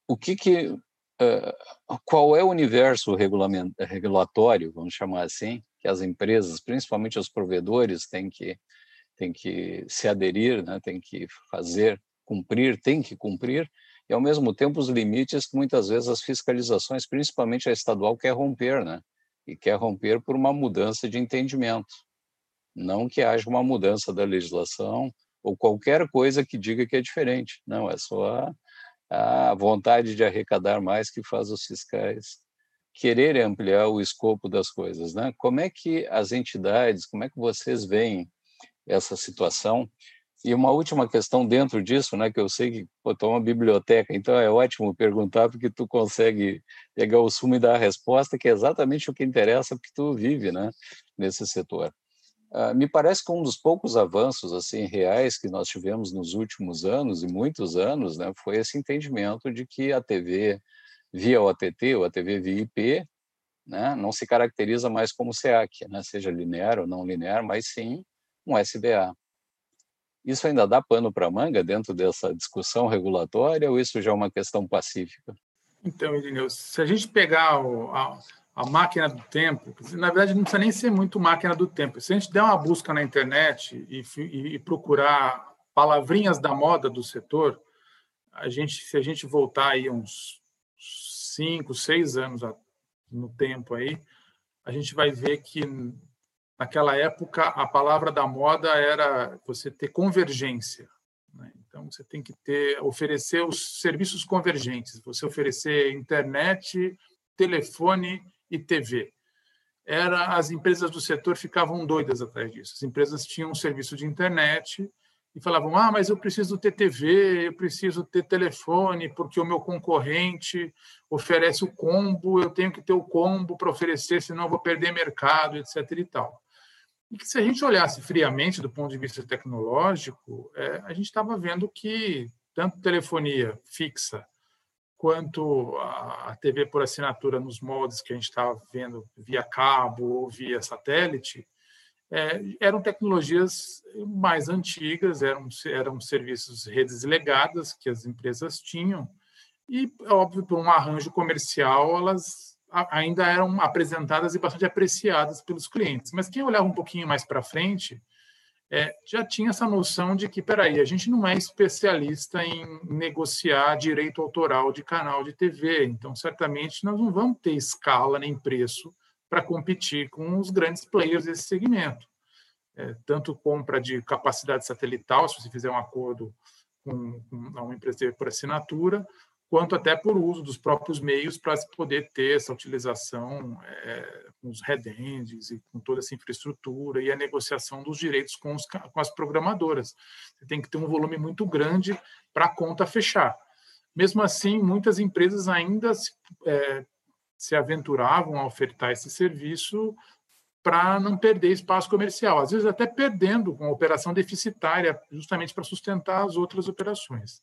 o que que, uh, qual é o universo regulatório, vamos chamar assim, que as empresas, principalmente os provedores, têm que têm que se aderir, né, têm que fazer, cumprir, têm que cumprir, e ao mesmo tempo os limites que muitas vezes as fiscalizações, principalmente a estadual, quer romper, né? E quer romper por uma mudança de entendimento. Não que haja uma mudança da legislação ou qualquer coisa que diga que é diferente. Não, é só a, vontade de arrecadar mais que faz os fiscais querer ampliar o escopo das coisas, né? Como é que as entidades, como é que vocês veem essa situação? E uma última questão dentro disso, né, que eu sei que pô, tu é uma biblioteca, então é ótimo perguntar porque tu consegue pegar o sumo e dar a resposta, que é exatamente o que interessa porque tu vive, né, nesse setor. Uh, me parece que um dos poucos avanços assim reais que nós tivemos nos últimos anos e muitos anos, né, foi esse entendimento de que a TV via OTT ou a TV via IP, né, não se caracteriza mais como SEAC, né, seja linear ou não linear, mas sim um SBA. Isso ainda dá pano para manga dentro dessa discussão regulatória ou isso já é uma questão pacífica? Então, Irineu, se a gente pegar o, a, a, máquina do tempo, na verdade não precisa nem ser muito máquina do tempo. Se a gente der uma busca na internet e, e, e procurar palavrinhas da moda do setor, a gente, se a gente voltar aí uns cinco, seis anos no tempo aí, a gente vai ver que naquela época a palavra da moda era você ter convergência. Né? Então você tem que ter oferecer os serviços convergentes. Você oferecer internet, telefone e TV. Era as empresas do setor ficavam doidas atrás disso. As empresas tinham um serviço de internet e falavam: ah, mas eu preciso ter TV, eu preciso ter telefone, porque o meu concorrente oferece o combo, eu tenho que ter o combo para oferecer, senão eu vou perder mercado, etc. e tal. E que se a gente olhasse friamente do ponto de vista tecnológico, é, a gente estava vendo que tanto telefonia fixa quanto a TV por assinatura nos moldes que a gente estava vendo via cabo ou via satélite, é, eram tecnologias mais antigas, eram, eram serviços redes legadas que as empresas tinham, e, óbvio, por um arranjo comercial, elas ainda eram apresentadas e bastante apreciadas pelos clientes. Mas quem olhava um pouquinho mais para frente é, já tinha essa noção de que, peraí, a gente não é especialista em negociar direito autoral de canal de TV, então certamente nós não vamos ter escala nem preço para competir com os grandes players desse segmento. É, tanto compra de capacidade satelital, se você fizer um acordo com, com uma empresa por assinatura, quanto até por uso dos próprios meios para se poder ter essa utilização é, com os redendes e com toda essa infraestrutura e a negociação dos direitos com, os, com as programadoras. Você tem que ter um volume muito grande para a conta fechar. Mesmo assim, muitas empresas ainda se, é, se aventuravam a ofertar esse serviço para não perder espaço comercial, às vezes até perdendo com operação deficitária, justamente para sustentar as outras operações.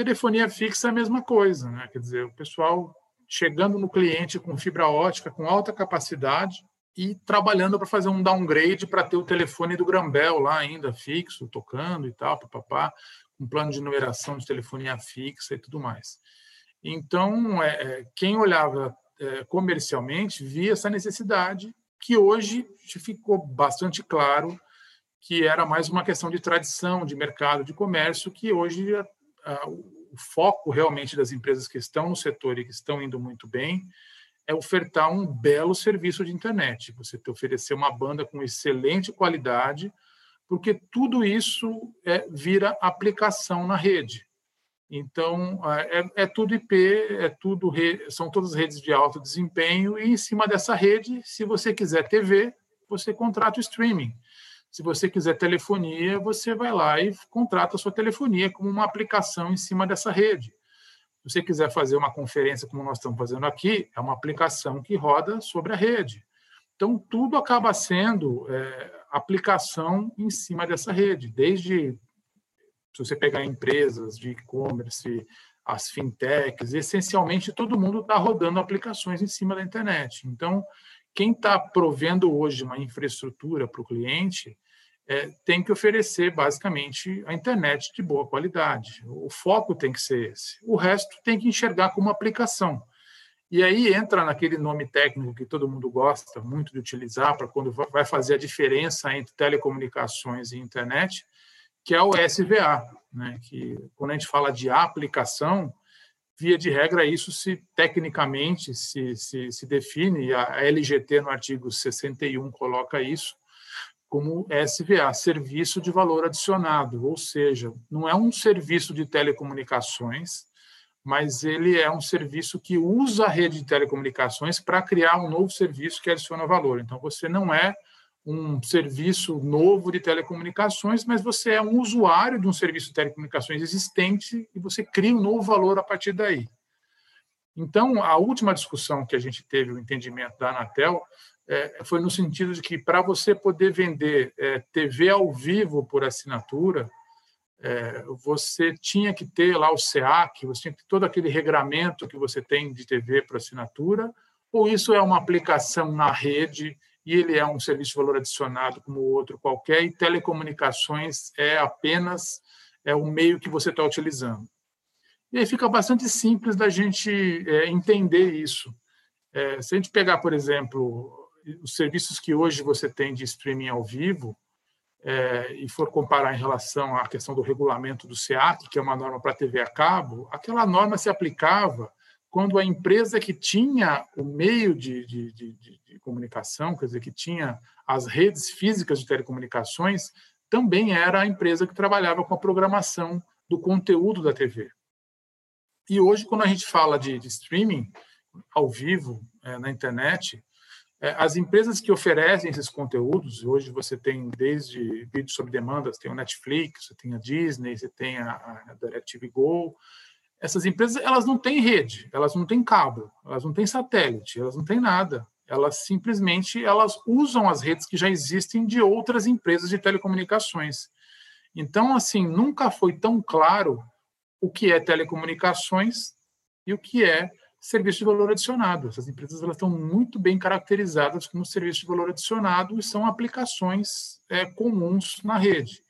Telefonia fixa é a mesma coisa, né? quer dizer, o pessoal chegando no cliente com fibra ótica, com alta capacidade e trabalhando para fazer um downgrade para ter o telefone do Grambel lá ainda fixo, tocando e tal, papapá, com plano de numeração de telefonia fixa e tudo mais. Então, é, é quem olhava é, comercialmente via essa necessidade que hoje ficou bastante claro que era mais uma questão de tradição, de mercado, de comércio, que hoje o foco realmente das empresas que estão no setor e que estão indo muito bem é ofertar um belo serviço de internet. Você te oferecer uma banda com excelente qualidade, porque tudo isso é, vira aplicação na rede. Então, é, é, tudo IP, é tudo são todas redes de alto desempenho, e em cima dessa rede, se você quiser TV, você contrata o streaming. Se você quiser telefonia, você vai lá e contrata a sua telefonia como uma aplicação em cima dessa rede. Se você quiser fazer uma conferência como nós estamos fazendo aqui, é uma aplicação que roda sobre a rede. Então, tudo acaba sendo é, aplicação em cima dessa rede, desde se você pegar empresas de e-commerce, as fintechs, essencialmente todo mundo está rodando aplicações em cima da internet. Então, quem está provendo hoje uma infraestrutura para o cliente é, tem que oferecer basicamente a internet de boa qualidade. O foco tem que ser esse. O resto tem que enxergar como aplicação. E aí entra naquele nome técnico que todo mundo gosta muito de utilizar para quando vai fazer a diferença entre telecomunicações e internet, que é o SVA, né? que quando a gente fala de aplicação, via de regra, isso se tecnicamente se, se, se define, a LGT no artigo 61 coloca isso, como SVA, Serviço de Valor Adicionado, ou seja, não é um serviço de telecomunicações, mas ele é um serviço que usa a rede de telecomunicações para criar um novo serviço que adiciona valor. Então, você não é um serviço novo de telecomunicações, mas você é um usuário de um serviço de telecomunicações existente e você cria um novo valor a partir daí. Então, a última discussão que a gente teve, o entendimento da Anatel, é, foi no sentido de que para você poder vender é, TV ao vivo por assinatura, é, você tinha que ter lá o SEAC, você tinha que ter todo aquele regramento que você tem de TV por assinatura, ou isso é uma aplicação na rede e ele é um serviço de valor adicionado como outro qualquer, e telecomunicações é apenas é o meio que você está utilizando. E aí fica bastante simples da gente é, entender isso. É, se a gente pegar, por exemplo, os serviços que hoje você tem de streaming ao vivo é, e for comparar em relação à questão do regulamento do SEAC, que é uma norma para TV a cabo, aquela norma se aplicava quando a empresa que tinha o meio de, de, de, de, comunicação, quer dizer, que tinha as redes físicas de telecomunicações, também era a empresa que trabalhava com a programação do conteúdo da TV. E hoje, quando a gente fala de, streaming ao vivo é, na internet, é, as empresas que oferecem esses conteúdos, hoje você tem desde vídeos sob demanda, você tem o Netflix, você tem a Disney, você tem a, a DirecTV Go. Essas empresas elas não têm rede, elas não têm cabo, elas não têm satélite, elas não têm nada. Elas simplesmente elas usam as redes que já existem de outras empresas de telecomunicações. Então, assim, nunca foi tão claro o que é telecomunicações e o que é serviço de valor adicionado. Essas empresas elas estão muito bem caracterizadas como serviço de valor adicionado e são aplicações é, comuns na rede.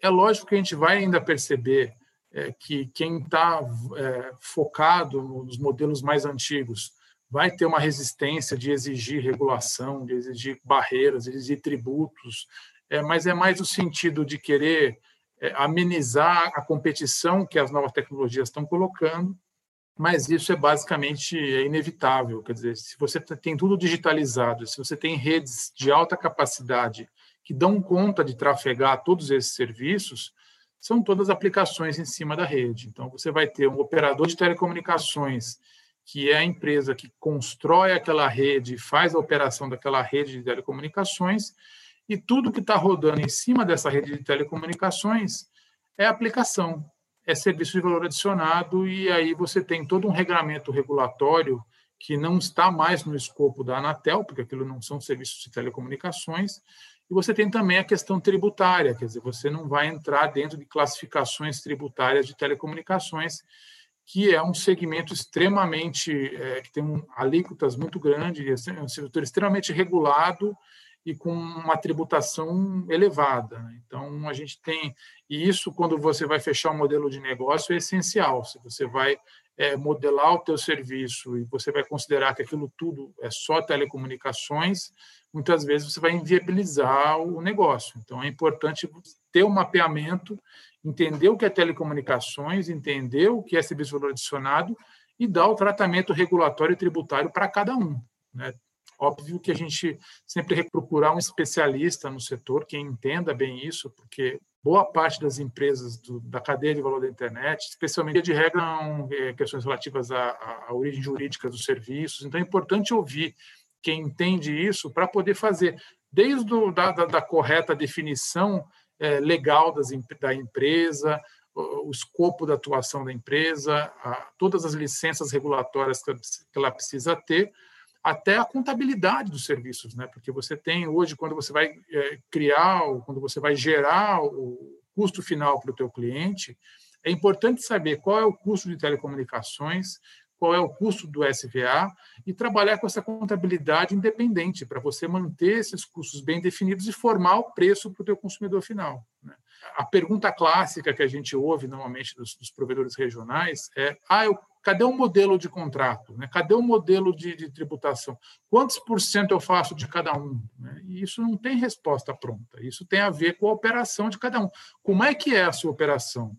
É lógico que a gente vai ainda perceber é, que quem está é, focado nos modelos mais antigos vai ter uma resistência de exigir regulação, de exigir barreiras, de exigir tributos, é, mas é mais o sentido de querer é, amenizar a competição que as novas tecnologias estão colocando mas isso é basicamente é inevitável. Quer dizer, se você tem tudo digitalizado, se você tem redes de alta capacidade que dão conta de trafegar todos esses serviços, são todas aplicações em cima da rede. Então, você vai ter um operador de telecomunicações, que é a empresa que constrói aquela rede, faz a operação daquela rede de telecomunicações, e tudo que está rodando em cima dessa rede de telecomunicações é aplicação é serviço de valor adicionado, e aí você tem todo um regramento regulatório que não está mais no escopo da Anatel, porque aquilo não são serviços de telecomunicações, e você tem também a questão tributária, quer dizer, você não vai entrar dentro de classificações tributárias de telecomunicações, que é um segmento extremamente, é, que tem um, alíquotas muito grandes, é um setor extremamente regulado e com uma tributação elevada. Né? Então, a gente tem. E isso, quando você vai fechar um modelo de negócio, é essencial. Se você vai é, modelar o teu serviço e você vai considerar que aquilo tudo é só telecomunicações, muitas vezes você vai inviabilizar o negócio. Então, é importante ter um mapeamento, entender o que é telecomunicações, entender o que é serviço valor adicionado e dar o tratamento regulatório e tributário para cada um. Né? Óbvio que a gente sempre procurar um especialista no setor que entenda bem isso, porque boa parte das empresas do, da cadeia de valor da internet, especialmente de regra, é, questões relativas à, origem jurídica dos serviços. Então, é importante ouvir quem entende isso para poder fazer, desde o, da, da, da correta definição é, legal das, da empresa, o, o escopo da atuação da empresa, a, todas as licenças regulatórias que ela precisa ter, até a contabilidade dos serviços, né? Porque você tem hoje, quando você vai é, criar, quando você vai gerar o custo final para o teu cliente, é importante saber qual é o custo de telecomunicações, qual é o custo do SVA e trabalhar com essa contabilidade independente para você manter esses custos bem definidos e formar o preço para o teu consumidor final. Né? A pergunta clássica que a gente ouve normalmente dos, dos provedores regionais é: ah, eu, cadê o modelo de contrato? Né? Cadê o modelo de, de, tributação? Quantos por cento eu faço de cada um? Né? E isso não tem resposta pronta. Isso tem a ver com a operação de cada um. Como é que é a sua operação?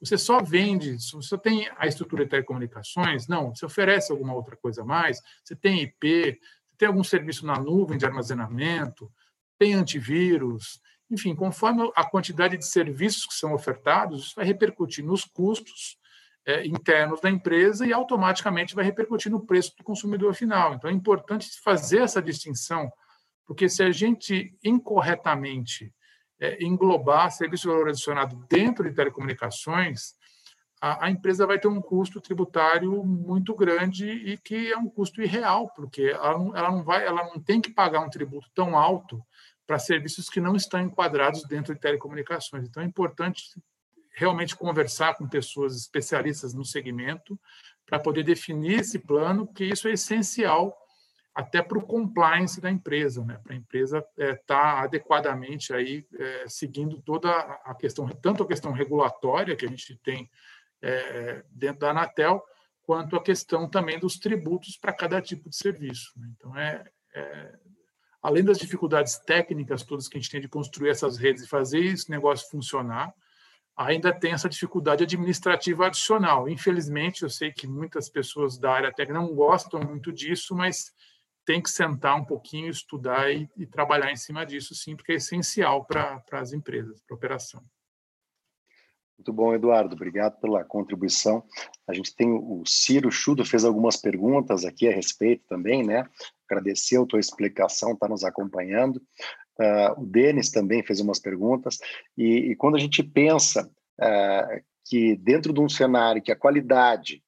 Você só vende, você tem a estrutura de telecomunicações? Não, você oferece alguma outra coisa a mais? Você tem IP? Você tem algum serviço na nuvem de armazenamento? Tem antivírus? Enfim, conforme a quantidade de serviços que são ofertados, isso vai repercutir nos custos é, internos da empresa e automaticamente vai repercutir no preço do consumidor final. Então, é importante fazer essa distinção, porque se a gente incorretamente é, englobar serviço de valor adicionado dentro de telecomunicações, a, a, empresa vai ter um custo tributário muito grande e que é um custo irreal, porque ela não, ela não vai, ela não tem que pagar um tributo tão alto para serviços que não estão enquadrados dentro de telecomunicações. Então é importante realmente conversar com pessoas especialistas no segmento para poder definir esse plano, que isso é essencial até para o compliance da empresa, né? para a empresa estar é, tá adequadamente aí é, seguindo toda a questão, tanto a questão regulatória que a gente tem é, dentro da Anatel, quanto a questão também dos tributos para cada tipo de serviço. Né? Então, é, é, além das dificuldades técnicas todas que a gente tem de construir essas redes e fazer esse negócio funcionar, ainda tem essa dificuldade administrativa adicional. Infelizmente, eu sei que muitas pessoas da área técnica não gostam muito disso, mas tem que sentar um pouquinho, estudar e, e trabalhar em cima disso, sim, porque é essencial para as empresas, para a operação. Muito bom, Eduardo. Obrigado pela contribuição. A gente tem o Ciro Chudo fez algumas perguntas aqui a respeito também, né? Agradeceu a tua explicação, está nos acompanhando. Uh, o Denis também fez umas perguntas. E, e quando a gente pensa uh, que dentro de um cenário que a qualidade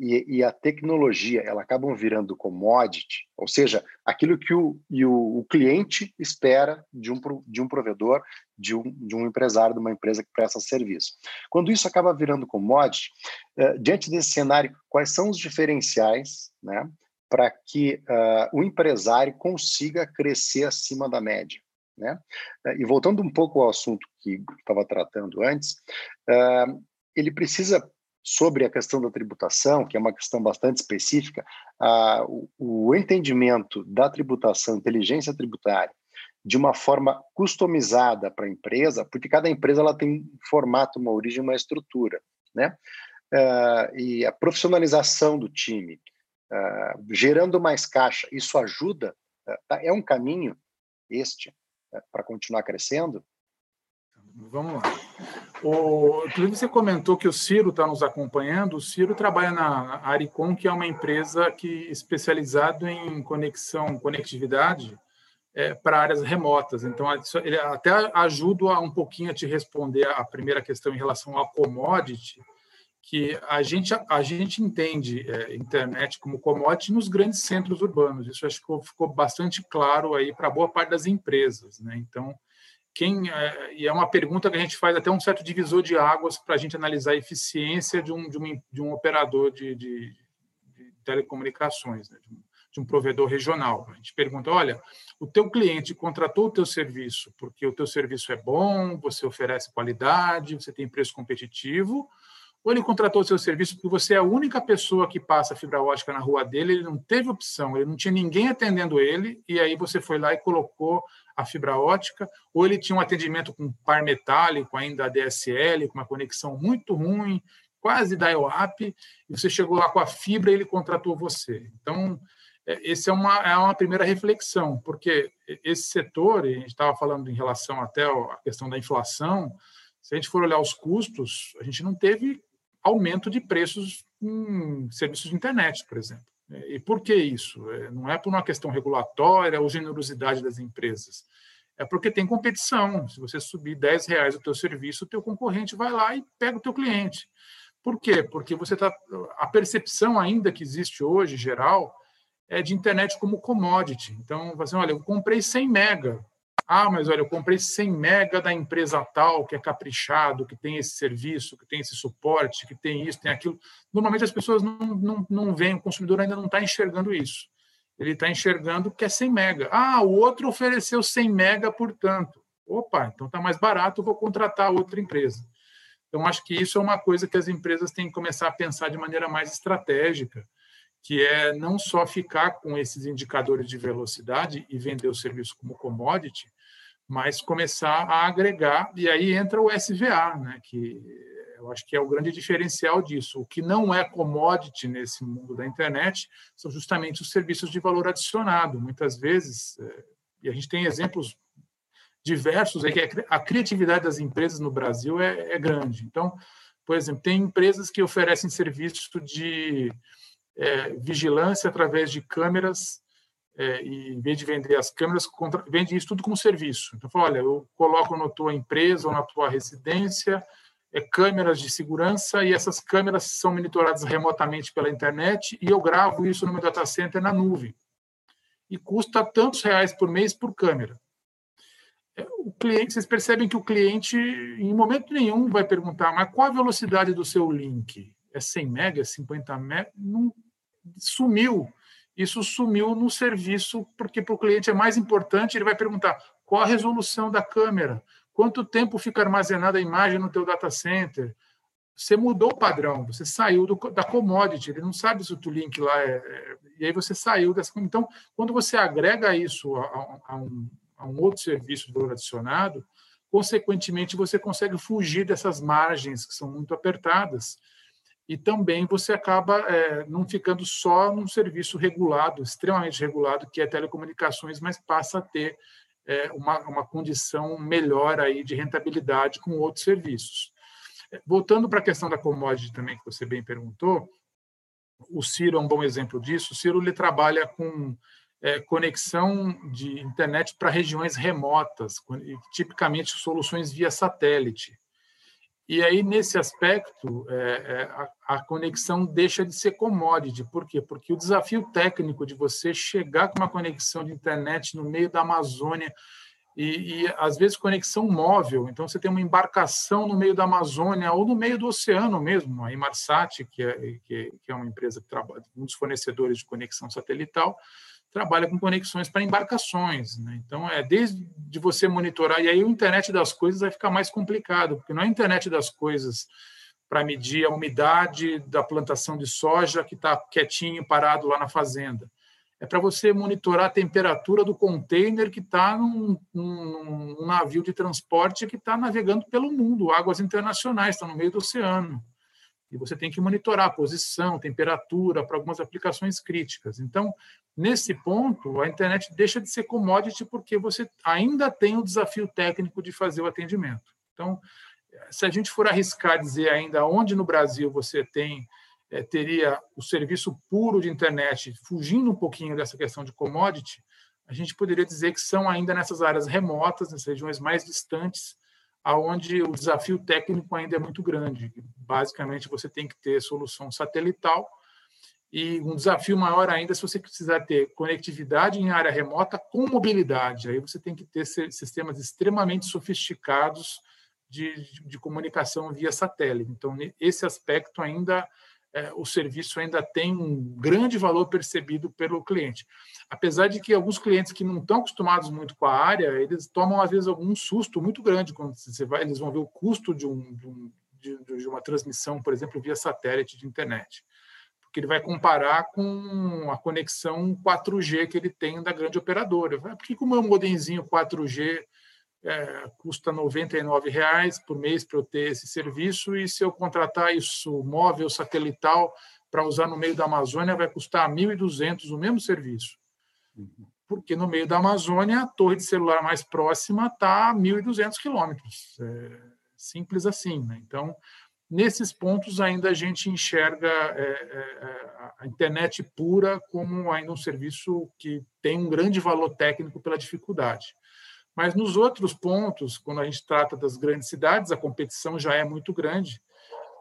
e, e, a tecnologia ela acabam virando commodity, ou seja, aquilo que o, o, o, cliente espera de um, de um provedor, de um, de um empresário, de uma empresa que presta serviço. Quando isso acaba virando commodity, uh, diante desse cenário, quais são os diferenciais né, para que uh, o empresário consiga crescer acima da média? Né? Uh, e voltando um pouco ao assunto que estava tratando antes, ele precisa sobre a questão da tributação, que é uma questão bastante específica, o, o entendimento da tributação, inteligência tributária, de uma forma customizada para a empresa, porque cada empresa ela tem um formato, uma origem, uma estrutura, né? Uh, e a profissionalização do time, uh, gerando mais caixa, isso ajuda? Uh, é um caminho este para continuar crescendo? Vamos lá. O, inclusive, você comentou que o Ciro está nos acompanhando. O Ciro trabalha na Aricom, que é uma empresa que especializada em conexão, conectividade é, para áreas remotas. Então, ele até ajuda um pouquinho a te responder a primeira questão em relação à commodity, que a gente, a gente entende é, internet como commodity nos grandes centros urbanos. Isso acho que ficou bastante claro aí para boa parte das empresas. Né? Então, quem é, e é uma pergunta que a gente faz até um certo divisor de águas para a gente analisar a eficiência de um, de um, de um operador de, de, de telecomunicações, né? de, um, de, um, provedor regional. A gente pergunta, olha, o teu cliente contratou o teu serviço porque o teu serviço é bom, você oferece qualidade, você tem preço competitivo, ou ele contratou o seu serviço porque você é a única pessoa que passa fibra ótica na rua dele, ele não teve opção, ele não tinha ninguém atendendo ele, e aí você foi lá e colocou a fibra ótica, ou ele tinha um atendimento com par metálico, ainda ADSL, com uma conexão muito ruim, quase dial-up, e você chegou lá com a fibra e ele contratou você. Então, é, essa é uma, é uma primeira reflexão, porque esse setor, e a gente estava falando em relação até à questão da inflação, se a gente for olhar os custos, a gente não teve aumento de preços em serviços de internet, por exemplo. E por que isso? É, não é por uma questão regulatória ou generosidade das empresas. É porque tem competição. Se você subir 10 reais o teu serviço, o teu concorrente vai lá e pega o teu cliente. Por quê? Porque você tá, a percepção ainda que existe hoje, geral, é de internet como commodity. Então, você olha, eu comprei 100 mega. Ah, mas olha, eu comprei 100 mega da empresa tal, que é caprichado, que tem esse serviço, que tem esse suporte, que tem isso, tem aquilo. Normalmente as pessoas não, não, não veem, o consumidor ainda não está enxergando isso. Ele está enxergando que é 100 mega. Ah, o outro ofereceu 100 mega, portanto. Opa, então está mais barato, vou contratar outra empresa. Então, acho que isso é uma coisa que as empresas têm que começar a pensar de maneira mais estratégica que é não só ficar com esses indicadores de velocidade e vender o serviço como commodity, mas começar a agregar, e aí entra o SVA, né, que eu acho que é o grande diferencial disso. O que não é commodity nesse mundo da internet são justamente os serviços de valor adicionado. Muitas vezes, é, e a gente tem exemplos diversos, é que a criatividade das empresas no Brasil é, é grande. Então, por exemplo, tem empresas que oferecem serviço de é, vigilância através de câmeras, é, e em vez de vender as câmeras, contra, vende isso tudo como serviço. Então, fala, olha, eu coloco na tua empresa ou na tua residência é, câmeras de segurança e essas câmeras são monitoradas remotamente pela internet e eu gravo isso no meu data center na nuvem. E custa tantos reais por mês por câmera. É, o cliente, vocês percebem que o cliente, em momento nenhum, vai perguntar, mas qual a velocidade do seu link? É 100 mega, 50 mega? Não, sumiu. Isso sumiu no serviço, porque para o cliente é mais importante, ele vai perguntar qual a resolução da câmera, quanto tempo fica armazenada a imagem no teu data center. Você mudou o padrão, você saiu do, da commodity, ele não sabe se o teu link lá é, é, E aí você saiu dessa. Então, quando você agrega isso a, a, um, a um outro serviço de valor adicionado, consequentemente você consegue fugir dessas margens que são muito apertadas e também você acaba é, não ficando só num serviço regulado, extremamente regulado, que é telecomunicações, mas passa a ter é, uma, uma condição melhor aí de rentabilidade com outros serviços. É, voltando para a questão da commodity também, que você bem perguntou, o Ciro é um bom exemplo disso. O Ciro ele trabalha com é, conexão de internet para regiões remotas, tipicamente soluções via satélite. E aí, nesse aspecto, é, é, a, conexão deixa de ser commodity. Por quê? Porque o desafio técnico de você chegar com uma conexão de internet no meio da Amazônia, e, e, às vezes conexão móvel, então você tem uma embarcação no meio da Amazônia ou no meio do oceano mesmo, a Inmarsat, que é, que, que é uma empresa que trabalha, um dos fornecedores de conexão satelital, trabalha com conexões para embarcações. Né? Então, é desde de você monitorar, e aí o internet das coisas vai ficar mais complicado, porque não é a internet das coisas para medir a umidade da plantação de soja que está quietinho, parado lá na fazenda. É para você monitorar a temperatura do container que está num, num, num, navio de transporte que está navegando pelo mundo, águas internacionais, está no meio do oceano e você tem que monitorar a posição, temperatura para algumas aplicações críticas. Então, nesse ponto, a internet deixa de ser commodity porque você ainda tem o desafio técnico de fazer o atendimento. Então, se a gente for arriscar dizer ainda onde no Brasil você tem é, teria o serviço puro de internet, fugindo um pouquinho dessa questão de commodity, a gente poderia dizer que são ainda nessas áreas remotas, nas regiões mais distantes, aonde o desafio técnico ainda é muito grande. Basicamente, você tem que ter solução satelital e um desafio maior ainda se você precisar ter conectividade em área remota com mobilidade. Aí você tem que ter sistemas extremamente sofisticados de, de comunicação via satélite. Então, esse aspecto ainda é, o serviço ainda tem um grande valor percebido pelo cliente. Apesar de que alguns clientes que não estão acostumados muito com a área, eles tomam, às vezes, algum susto muito grande quando você vai, eles vão ver o custo de, um, de, um, de uma transmissão, por exemplo, via satélite de internet. Porque ele vai comparar com a conexão 4G que ele tem da grande operadora. Por que o meu modemzinho 4G é, custa R$ 99,00 por mês para eu ter esse serviço, e se eu contratar isso móvel, satelital, para usar no meio da Amazônia, vai custar R$ 1.200 o mesmo serviço. Porque no meio da Amazônia, a torre de celular mais próxima está a 1.200 quilômetros. É simples assim. Né? Então, nesses pontos, ainda a gente enxerga é, é, a internet pura como ainda um serviço que tem um grande valor técnico pela dificuldade. Mas nos outros pontos, quando a gente trata das grandes cidades, a competição já é muito grande.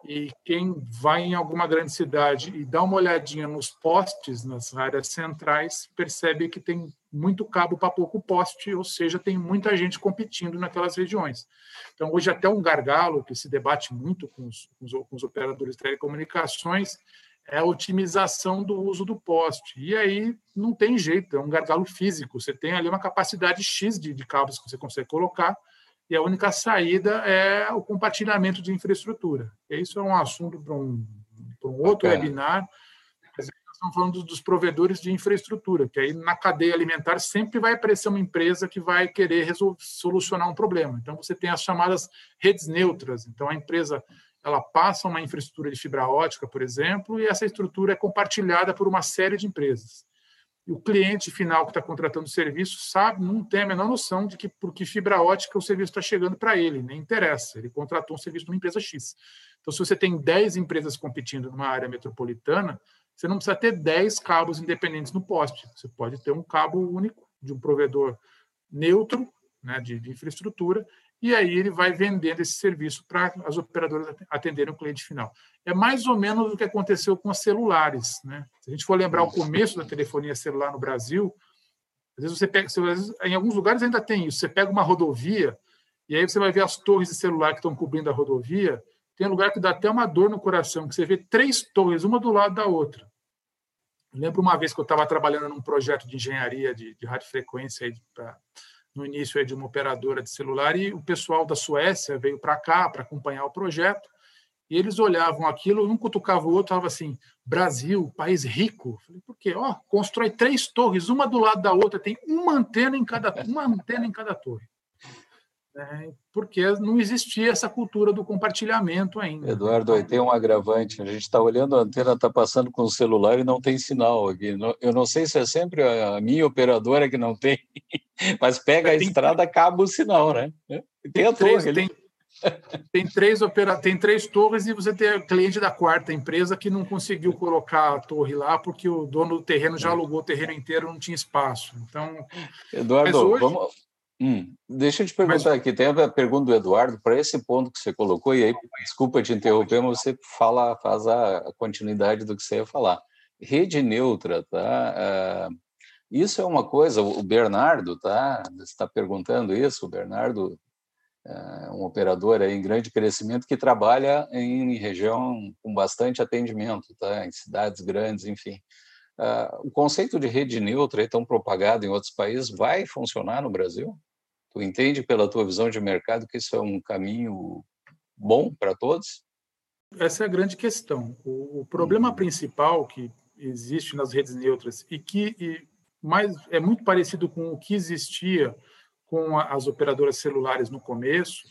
E quem vai em alguma grande cidade e dá uma olhadinha nos postes, nas áreas centrais, percebe que tem muito cabo para pouco poste, ou seja, tem muita gente competindo naquelas regiões. Então, hoje, até um gargalo que se debate muito com os, com os, operadores de telecomunicações é a otimização do uso do poste. E aí não tem jeito, é um gargalo físico. Você tem ali uma capacidade X de, de cabos que você consegue colocar, e a única saída é o compartilhamento de infraestrutura. E isso é um assunto para um, para um outro webinar estamos falando dos provedores de infraestrutura, que aí na cadeia alimentar sempre vai aparecer uma empresa que vai querer resolver, solucionar um problema. Então, você tem as chamadas redes neutras. Então, a empresa ela passa uma infraestrutura de fibra ótica, por exemplo, e essa estrutura é compartilhada por uma série de empresas. E o cliente final que está contratando o serviço sabe, não tem a menor noção de que por que fibra ótica o serviço está chegando para ele, nem interessa. Ele contratou um serviço de uma empresa X. Então, se você tem 10 empresas competindo numa área metropolitana, você não precisa ter 10 cabos independentes no poste. Você pode ter um cabo único de um provedor neutro né, de, de infraestrutura e aí ele vai vendendo esse serviço para as operadoras atenderem o cliente final. É mais ou menos o que aconteceu com os celulares. Né? Se a gente for lembrar o começo da telefonia celular no Brasil, às vezes você pega, às vezes, em alguns lugares ainda tem isso. Você pega uma rodovia e aí você vai ver as torres de celular que estão cobrindo a rodovia. Tem lugar que dá até uma dor no coração, que você vê três torres, uma do lado da outra. Eu lembro uma vez que eu estava trabalhando num projeto de engenharia de, de radiofrequência aí pra, no início aí de uma operadora de celular e o pessoal da Suécia veio para cá para acompanhar o projeto e eles olhavam aquilo, um cutucava o outro, falava assim, Brasil, país rico. Falei, por quê? Ó, constrói três torres, uma do lado da outra, tem uma antena em cada, uma antena em cada torre né, porque não existia essa cultura do compartilhamento ainda. Eduardo, aí tem um agravante. A gente está olhando, a antena está passando com o celular e não tem sinal aqui. Eu não sei se é sempre a minha operadora que não tem, mas pega a tem, estrada, acaba o sinal, né? Tem, a torre três, tem, tem, três opera, tem três torres e você tem cliente da quarta empresa que não conseguiu colocar a torre lá porque o dono do terreno já alugou o terreno inteiro, não tinha espaço. Então, Eduardo, hoje... vamos Hum, deixa eu te perguntar mas... aqui, tem a pergunta do Eduardo, para esse ponto que você colocou, e aí, desculpa te interromper, mas você fala, faz a continuidade do que você ia falar. Rede neutra, tá? Uh, isso é uma coisa, o Bernardo, tá? Você está perguntando isso, o Bernardo é um operador em grande crescimento que trabalha em região com bastante atendimento, tá? Em cidades grandes, enfim. Uh, o conceito de rede neutra, tão propagado em outros países, vai funcionar no Brasil? Tu entende pela tua visão de mercado que isso é um caminho bom para todos? Essa é a grande questão. O, o problema uhum. principal que existe nas redes neutras e que e mais é muito parecido com o que existia com as operadoras celulares no começo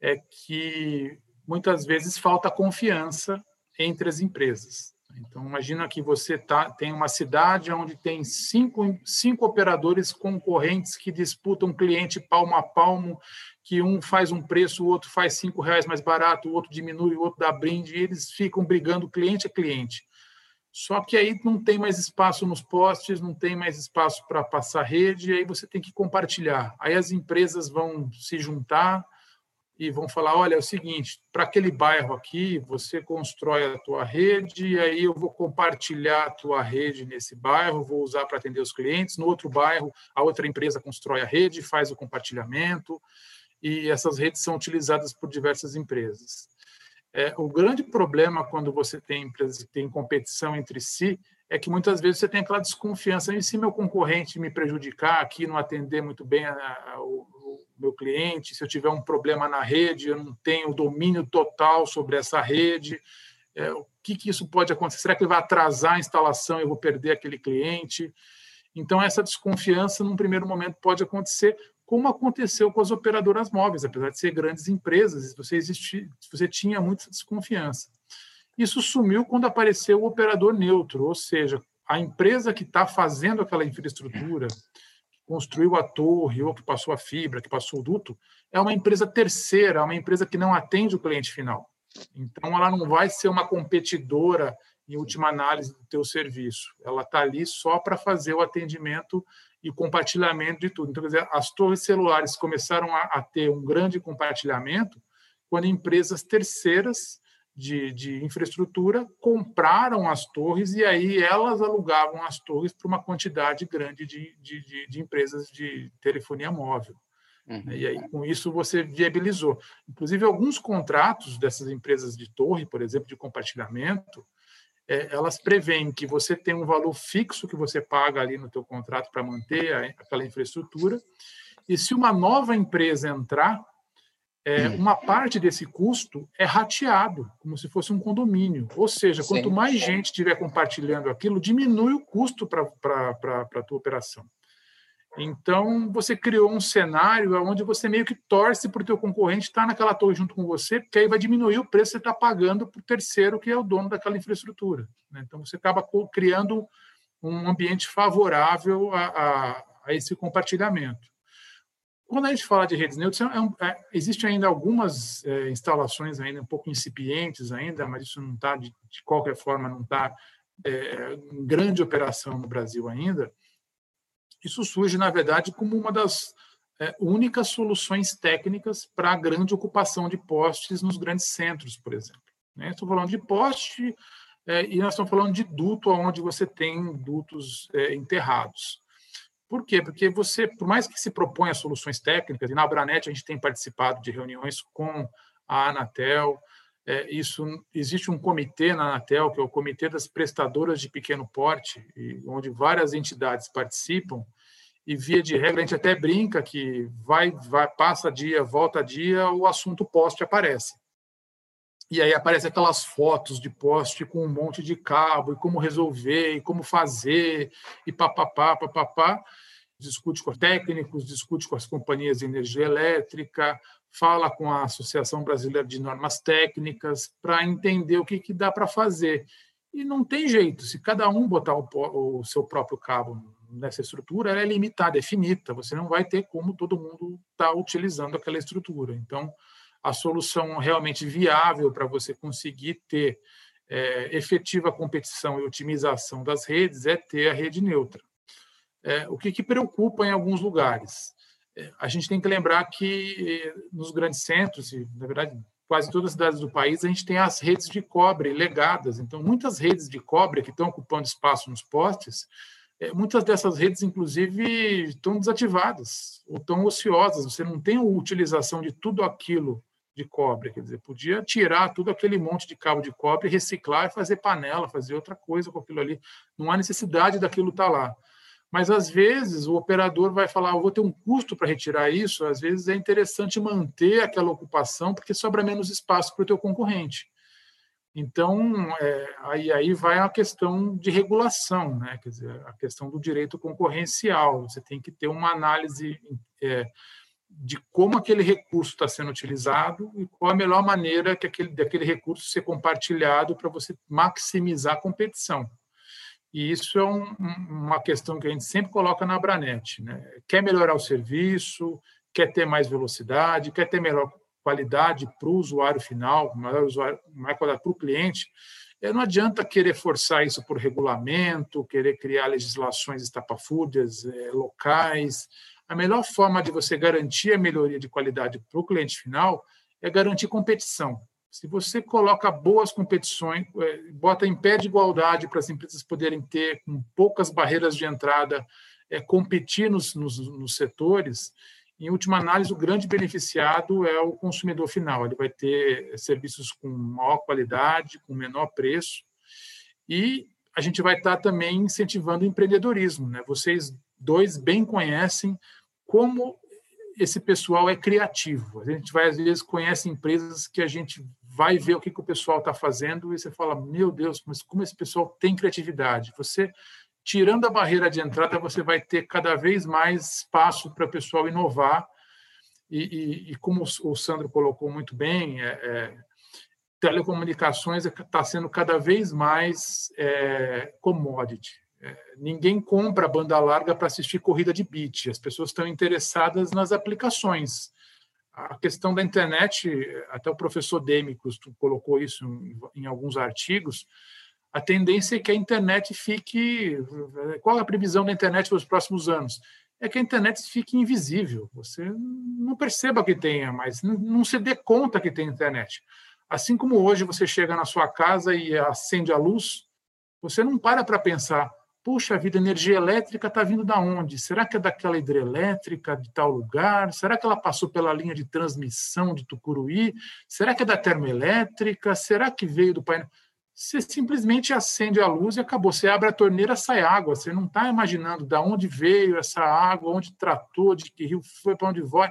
é que muitas vezes falta confiança entre as empresas. Então, imagina que você tá, tem uma cidade onde tem cinco, cinco operadores concorrentes que disputam cliente palmo a palmo, que um faz um preço, o outro faz cinco reais mais barato, o outro diminui, o outro dá brinde, e eles ficam brigando cliente a cliente. Só que aí não tem mais espaço nos postes, não tem mais espaço para passar rede, aí você tem que compartilhar. Aí as empresas vão se juntar, e vão falar: olha, é o seguinte, para aquele bairro aqui, você constrói a tua rede, e aí eu vou compartilhar a tua rede nesse bairro, vou usar para atender os clientes. No outro bairro, a outra empresa constrói a rede, faz o compartilhamento, e essas redes são utilizadas por diversas empresas. É, o grande problema quando você tem empresas que têm competição entre si é que muitas vezes você tem aquela desconfiança, e se meu concorrente me prejudicar aqui, não atender muito bem a, a, meu cliente, se eu tiver um problema na rede, eu não tenho domínio total sobre essa rede, é, o que, que isso pode acontecer? Será que ele vai atrasar a instalação e eu vou perder aquele cliente? Então, essa desconfiança, num primeiro momento, pode acontecer, como aconteceu com as operadoras móveis, apesar de ser grandes empresas, você, existia, você tinha muita desconfiança. Isso sumiu quando apareceu o operador neutro, ou seja, a empresa que está fazendo aquela infraestrutura, construiu a torre, ou que passou a fibra, que passou o duto, é uma empresa terceira, é uma empresa que não atende o cliente final. Então, ela não vai ser uma competidora, em última análise, do teu serviço. Ela está ali só para fazer o atendimento e compartilhamento de tudo. Então, quer dizer, as torres celulares começaram a, a ter um grande compartilhamento quando empresas terceiras de, de infraestrutura compraram as torres e aí elas alugavam as torres para uma quantidade grande de, de, de, empresas de telefonia móvel. Uhum. E aí, com isso, você viabilizou. Inclusive, alguns contratos dessas empresas de torre, por exemplo, de compartilhamento, é, elas prevêem que você tem um valor fixo que você paga ali no teu contrato para manter a, aquela infraestrutura, e se uma nova empresa entrar, é, hum. uma parte desse custo é rateado, como se fosse um condomínio. Ou seja, quanto sim, mais gente estiver compartilhando aquilo, diminui o custo para a tua operação. Então, você criou um cenário onde você meio que torce para o teu concorrente estar naquela torre junto com você, porque aí vai diminuir o preço que você está pagando para o terceiro, que é o dono daquela infraestrutura. Né? Então, você acaba criando um ambiente favorável a, a, a esse compartilhamento. Quando a gente fala de redes neutras, é um, é, existe ainda algumas é, instalações ainda um pouco incipientes ainda, mas isso não está, de, de, qualquer forma, não está é, em grande operação no Brasil ainda, isso surge, na verdade, como uma das é, únicas soluções técnicas para a grande ocupação de postes nos grandes centros, por exemplo. Né? Estou falando de poste é, e nós estamos falando de duto, onde você tem dutos é, enterrados. Por quê? Porque você, por mais que se proponha soluções técnicas, e na Abranet a gente tem participado de reuniões com a Anatel, é, isso existe um comitê na Anatel, que é o Comitê das Prestadoras de Pequeno Porte, e, onde várias entidades participam, e via de regra a gente até brinca que vai, vai passa dia, volta dia, o assunto poste aparece. E aí aparece aquelas fotos de poste com um monte de cabo, e como resolver, e como fazer, e papapá, papapá. Discute com técnicos, discute com as companhias de energia elétrica, fala com a Associação Brasileira de Normas Técnicas para entender o que, que dá para fazer. E não tem jeito, se cada um botar o, o seu próprio cabo nessa estrutura, ela é limitada, é finita, você não vai ter como todo mundo estar tá utilizando aquela estrutura. Então, a solução realmente viável para você conseguir ter é, efetiva competição e otimização das redes é ter a rede neutra. É, o que, que preocupa em alguns lugares? É, a gente tem que lembrar que é, nos grandes centros, e na verdade quase todas as cidades do país, a gente tem as redes de cobre legadas. Então, muitas redes de cobre que estão ocupando espaço nos postes, é, muitas dessas redes, inclusive, estão desativadas ou estão ociosas. Você não tem a utilização de tudo aquilo de cobre. Quer dizer, podia tirar tudo aquele monte de cabo de cobre, reciclar e fazer panela, fazer outra coisa com aquilo ali. Não há necessidade daquilo estar tá lá. Mas, às vezes, o operador vai falar, eu vou ter um custo para retirar isso. Às vezes, é interessante manter aquela ocupação, porque sobra menos espaço para o teu concorrente. Então, é, aí, aí vai a questão de regulação, né? quer dizer, a questão do direito concorrencial. Você tem que ter uma análise é, de como aquele recurso está sendo utilizado e qual a melhor maneira que aquele, daquele recurso ser compartilhado para você maximizar a competição. E isso é um, uma questão que a gente sempre coloca na Abranet. Né? Quer melhorar o serviço, quer ter mais velocidade, quer ter melhor qualidade para o usuário final, maior, usuário, maior qualidade para o cliente, não adianta querer forçar isso por regulamento, querer criar legislações estapafúrdias é, locais, a melhor forma de você garantir a melhoria de qualidade para o cliente final é garantir competição. Se você coloca boas competições, é, bota em pé de igualdade para as empresas poderem ter, com poucas barreiras de entrada, é, competir nos, nos, nos setores, em última análise, o grande beneficiado é o consumidor final. Ele vai ter serviços com maior qualidade, com menor preço, e a gente vai estar também incentivando o empreendedorismo. Né? Vocês dois bem conhecem como esse pessoal é criativo. A gente vai, às vezes, conhece empresas que a gente vai ver o que, que o pessoal está fazendo e você fala, meu Deus, mas como esse pessoal tem criatividade. Você, tirando a barreira de entrada, você vai ter cada vez mais espaço para o pessoal inovar e, e, e, como o Sandro colocou muito bem, é, é, telecomunicações está sendo cada vez mais é, commodity. Ninguém compra banda larga para assistir corrida de beat. As pessoas estão interessadas nas aplicações. A questão da internet, até o professor Dêmicos colocou isso em, alguns artigos, a tendência é que a internet fique. Qual é a previsão da internet para os próximos anos? É que a internet fique invisível. Você não perceba que tenha mais, não se dê conta que tem internet. Assim como hoje você chega na sua casa e acende a luz, você não para para pensar, puxa vida, energia elétrica está vindo da onde? Será que é daquela hidrelétrica de tal lugar? Será que ela passou pela linha de transmissão de Tucuruí? Será que é da termoelétrica? Será que veio do painel? Você simplesmente acende a luz e acabou. Você abre a torneira, sai água. Você não está imaginando de onde veio essa água, onde tratou, de que rio foi, para onde vai.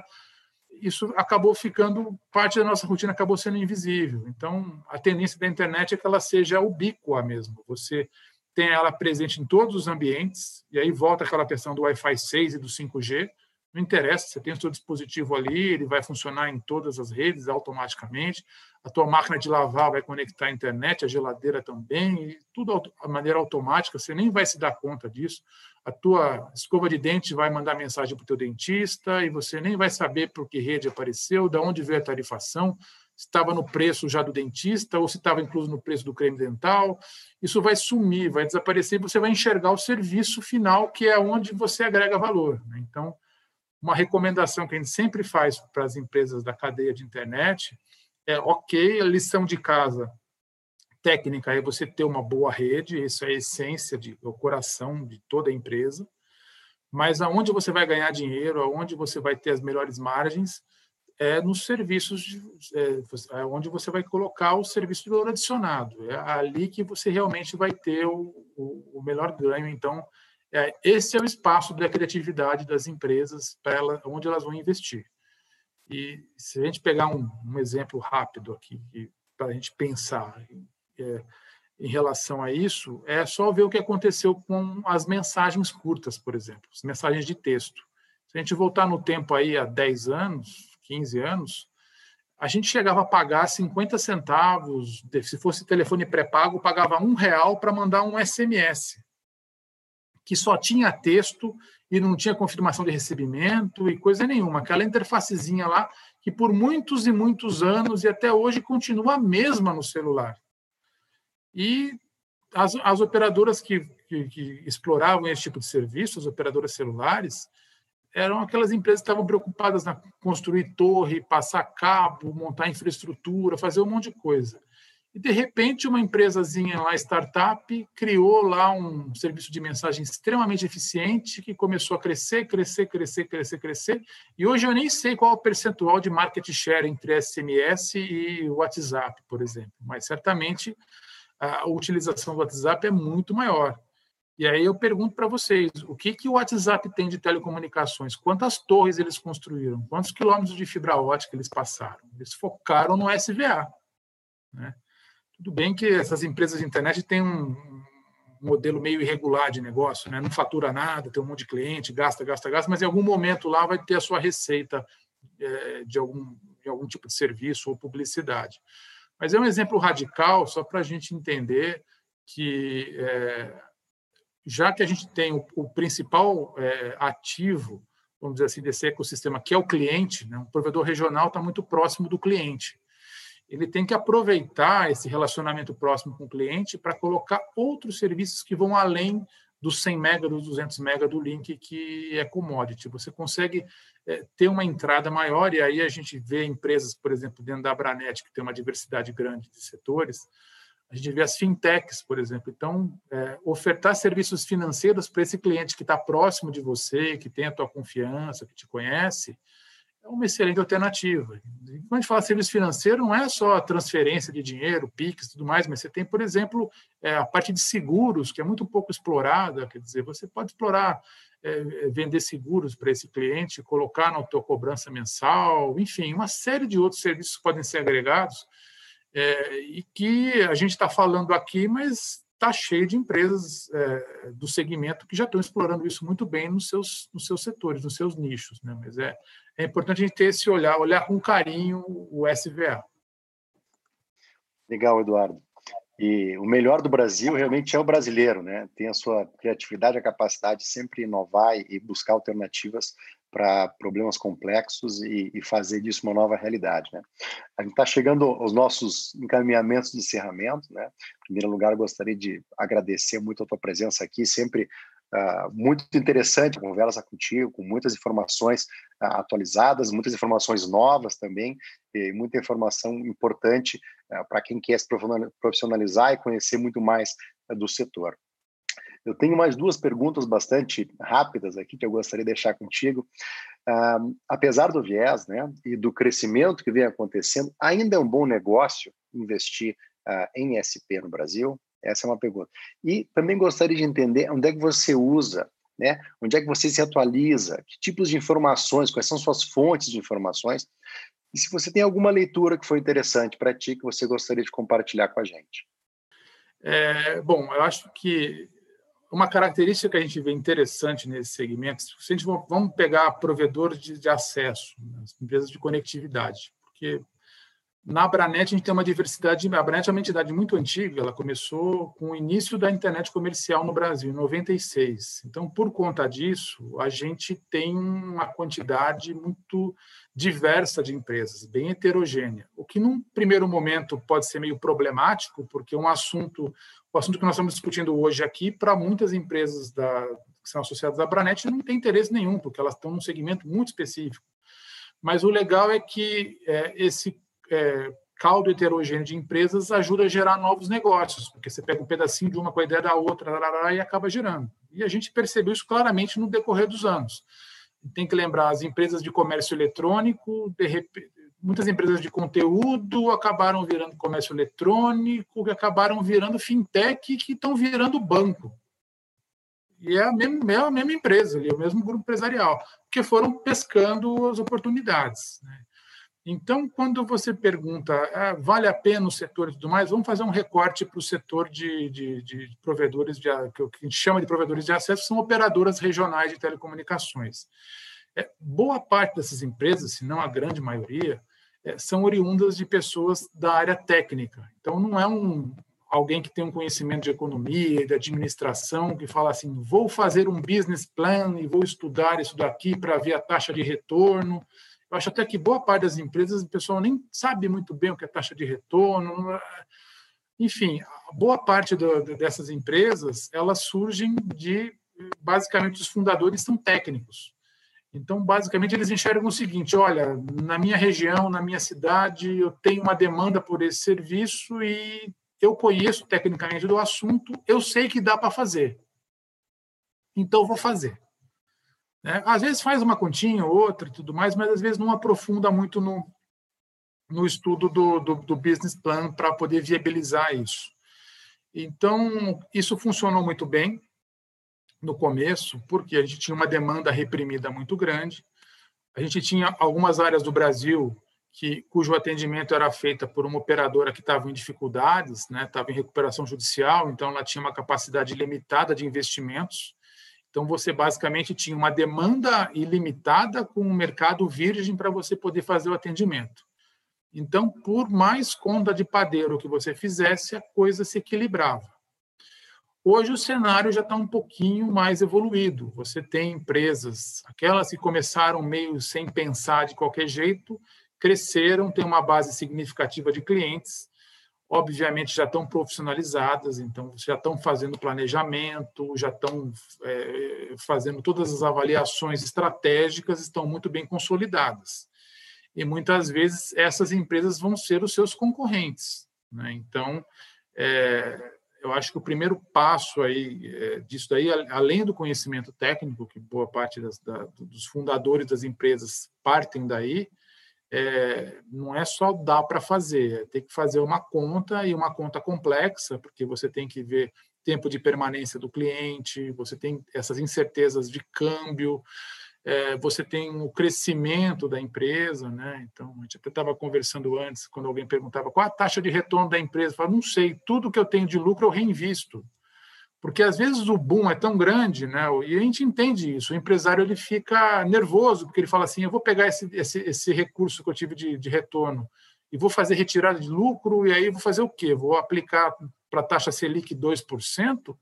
Isso acabou ficando, parte da nossa rotina acabou sendo invisível. Então, a tendência da internet é que ela seja ubíqua mesmo. Você tem ela presente em todos os ambientes, e aí volta aquela questão do Wi-Fi 6 e do 5G. Não interessa, você tem o seu dispositivo ali, ele vai funcionar em todas as redes automaticamente. A tua máquina de lavar vai conectar à internet, a geladeira também, tudo de maneira automática, você nem vai se dar conta disso. A tua escova de dente vai mandar mensagem para o teu dentista e você nem vai saber por que rede apareceu, de onde veio a tarifação estava no preço já do dentista ou se estava incluso no preço do creme dental. Isso vai sumir, vai desaparecer e você vai enxergar o serviço final, que é onde você agrega valor. Né? Então, uma recomendação que a gente sempre faz para as empresas da cadeia de internet é: ok, a lição de casa técnica é você ter uma boa rede, isso é a essência, de, o coração de toda a empresa. Mas aonde você vai ganhar dinheiro, aonde você vai ter as melhores margens, é nos serviços, de, é, é, onde você vai colocar o serviço de valor adicionado. É ali que você realmente vai ter o, o, o melhor ganho. Então, é, esse é o espaço da criatividade das empresas para ela, onde elas vão investir. E se a gente pegar um, um exemplo rápido aqui, para a gente pensar é, em relação a isso, é só ver o que aconteceu com as mensagens curtas, por exemplo, as mensagens de texto. Se a gente voltar no tempo aí há 10 anos, 15 anos, a gente chegava a pagar 50 centavos, se fosse telefone pré-pago, pagava um real para mandar um SMS, que só tinha texto e não tinha confirmação de recebimento e coisa nenhuma. Aquela interfacezinha lá, que por muitos e muitos anos e até hoje continua a mesma no celular. E as, as operadoras que, que, que exploravam esse tipo de serviço, as operadoras celulares, eram aquelas empresas que estavam preocupadas na construir torre, passar cabo, montar infraestrutura, fazer um monte de coisa. E, de repente, uma empresazinha lá, startup, criou lá um serviço de mensagem extremamente eficiente que começou a crescer, crescer, crescer, crescer, crescer. E hoje eu nem sei qual é o percentual de market share entre SMS e WhatsApp, por exemplo. Mas, certamente, a utilização do WhatsApp é muito maior. E aí eu pergunto para vocês, o que, que o WhatsApp tem de telecomunicações? Quantas torres eles construíram? Quantos quilômetros de fibra ótica eles passaram? Eles focaram no SVA. Né? Tudo bem que essas empresas de internet têm um modelo meio irregular de negócio, né? não fatura nada, tem um monte de cliente, gasta, gasta, gasta, mas em algum momento lá vai ter a sua receita é, de, algum, de algum tipo de serviço ou publicidade. Mas é um exemplo radical, só para a gente entender que é, já que a gente tem o, o principal é, ativo, vamos dizer assim, desse ecossistema, que é o cliente, né? um provedor regional está muito próximo do cliente. Ele tem que aproveitar esse relacionamento próximo com o cliente para colocar outros serviços que vão além dos 100 mega, dos 200 mega do link que é commodity. Você consegue é, ter uma entrada maior, e aí a gente vê empresas, por exemplo, dentro da Abranet, que tem uma diversidade grande de setores, a gente vê as fintechs, por exemplo. Então, é, ofertar serviços financeiros para esse cliente que está próximo de você, que tem a tua confiança, que te conhece, é uma excelente alternativa. quando a gente fala serviço financeiro, não é só transferência de dinheiro, PIX e tudo mais, mas você tem, por exemplo, é, a parte de seguros, que é muito pouco explorada. Quer dizer, você pode explorar, é, vender seguros para esse cliente, colocar na tua cobrança mensal, enfim, uma série de outros serviços podem ser agregados é, e que a gente está falando aqui, mas está cheio de empresas é, do segmento que já estão explorando isso muito bem nos seus, nos seus setores, nos seus nichos. Né? Mas é, é importante a gente ter esse olhar, olhar com carinho o SVA. Legal, Eduardo. E o melhor do Brasil realmente é o brasileiro, né? Tem a sua criatividade, a capacidade de sempre inovar e buscar alternativas para problemas complexos e, e, fazer disso uma nova realidade. Né? A gente está chegando aos nossos encaminhamentos de encerramento. Né? Em primeiro lugar, gostaria de agradecer muito a tua presença aqui, sempre Uh, muito interessante a conversa contigo, com muitas informações uh, atualizadas, muitas informações novas também, e muita informação importante uh, para quem quer se profissionalizar e conhecer muito mais do setor. Eu tenho mais duas perguntas bastante rápidas aqui que eu gostaria de deixar contigo. apesar do viés né, e do crescimento que vem acontecendo, ainda é um bom negócio investir em SP no Brasil? Essa é uma pergunta. E também gostaria de entender onde é que você usa, né? Onde é que você se atualiza? Que tipos de informações? Quais são suas fontes de informações? E se você tem alguma leitura que foi interessante para ti que você gostaria de compartilhar com a gente? É, bom, eu acho que uma característica que a gente vê interessante nesse segmento, se a gente vamos pegar provedores de, de acesso, né, as empresas de conectividade, porque na Abranet, a gente tem uma diversidade. A Abranet é uma entidade muito antiga, ela começou com o início da internet comercial no Brasil, em 96. Então, por conta disso, a gente tem uma quantidade muito diversa de empresas, bem heterogênea. O que, num primeiro momento, pode ser meio problemático, porque um assunto, o assunto que nós estamos discutindo hoje aqui, para muitas empresas da, que são associadas à Abranet, não tem interesse nenhum, porque elas estão num segmento muito específico. Mas o legal é que é, esse é, caldo heterogêneo de empresas ajuda a gerar novos negócios, porque você pega um pedacinho de uma com a ideia da outra e acaba gerando. E a gente percebeu isso claramente no decorrer dos anos. Tem que lembrar, as empresas de comércio eletrônico, repente, muitas empresas de conteúdo acabaram virando comércio eletrônico, que acabaram virando fintech, que estão virando banco. E é a mesma, é a mesma empresa, é o mesmo grupo empresarial, porque foram pescando as oportunidades. Né? Então, quando você pergunta, ah, vale a pena o setor e tudo mais, vamos fazer um recorte para o setor de, de, de provedores, de, que a gente chama de provedores de acesso, são operadoras regionais de telecomunicações. É, boa parte dessas empresas, se não a grande maioria, é, são oriundas de pessoas da área técnica. Então, não é um, alguém que tem um conhecimento de economia de administração que fala assim, vou fazer um business plan e vou estudar isso daqui para ver a taxa de retorno eu acho até que boa parte das empresas o pessoal nem sabe muito bem o que é taxa de retorno. Enfim, boa parte do, dessas empresas elas surgem de basicamente os fundadores são técnicos. Então, basicamente, eles enxergam o seguinte: olha, na minha região, na minha cidade, eu tenho uma demanda por esse serviço e eu conheço tecnicamente do assunto, eu sei que dá para fazer. Então, vou fazer. Né? Às vezes faz uma continha ou outra e tudo mais, mas às vezes não aprofunda muito no, no estudo do, do, do business plan para poder viabilizar isso. Então, isso funcionou muito bem no começo, porque a gente tinha uma demanda reprimida muito grande. A gente tinha algumas áreas do Brasil que cujo atendimento era feita por uma operadora que estava em dificuldades, né, estava em recuperação judicial, então ela tinha uma capacidade limitada de investimentos. Então, você basicamente tinha uma demanda ilimitada com um mercado virgem para você poder fazer o atendimento. Então, por mais conta de padeiro que você fizesse, a coisa se equilibrava. Hoje o cenário já está um pouquinho mais evoluído. Você tem empresas, aquelas que começaram meio sem pensar de qualquer jeito, cresceram, têm uma base significativa de clientes obviamente já estão profissionalizadas, então já estão fazendo planejamento, já estão é, fazendo todas as avaliações estratégicas, estão muito bem consolidadas. E muitas vezes essas empresas vão ser os seus concorrentes. Né? Então, é, eu acho que o primeiro passo aí é, disso daí, além do conhecimento técnico, que boa parte das, da, dos fundadores das empresas partem daí, é, não é só dar para fazer, é tem que fazer uma conta e uma conta complexa, porque você tem que ver tempo de permanência do cliente, você tem essas incertezas de câmbio, é, você tem o crescimento da empresa, né? Então, a gente até estava conversando antes, quando alguém perguntava qual a taxa de retorno da empresa, eu falava, não sei, tudo que eu tenho de lucro eu reinvisto. Porque às vezes o boom é tão grande, né? E a gente entende isso. O empresário ele fica nervoso porque ele fala assim: eu vou pegar esse, esse, esse recurso que eu tive de, de retorno e vou fazer retirada de lucro e aí vou fazer o quê? Vou aplicar para a taxa Selic 2%?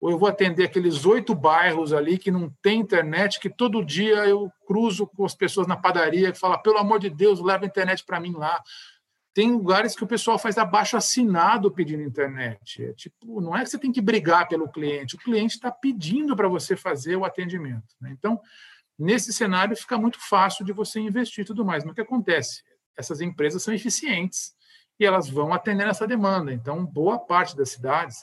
Ou eu vou atender aqueles oito bairros ali que não tem internet, que todo dia eu cruzo com as pessoas na padaria que falam, pelo amor de Deus, leva a internet para mim lá. Tem lugares que o pessoal faz abaixo assinado pedindo internet. É tipo, não é que você tem que brigar pelo cliente, o cliente está pedindo para você fazer o atendimento. Né? Então, nesse cenário fica muito fácil de você investir e tudo mais. Mas o que acontece? Essas empresas são eficientes e elas vão atender essa demanda. Então, boa parte das cidades,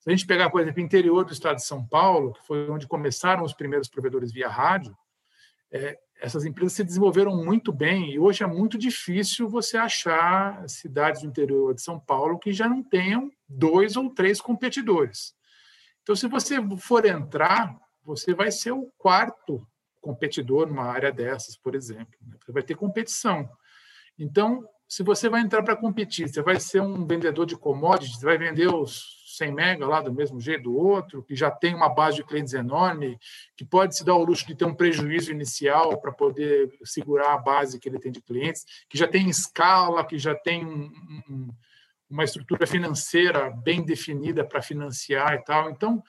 se a gente pegar, por exemplo, o interior do estado de São Paulo, que foi onde começaram os primeiros provedores via rádio, é, essas empresas se desenvolveram muito bem e hoje é muito difícil você achar cidades do interior de São Paulo que já não tenham dois ou três competidores. Então, se você for entrar, você vai ser o quarto competidor numa área dessas, por exemplo. Né? Você vai ter competição. Então, se você vai entrar para competir, você vai ser um vendedor de commodities, vai vender os 100 mega lá do mesmo jeito do outro, que já tem uma base de clientes enorme, que pode se dar o luxo de ter um prejuízo inicial para poder segurar a base que ele tem de clientes, que já tem escala, que já tem um, um, uma estrutura financeira bem definida para financiar e tal. Então,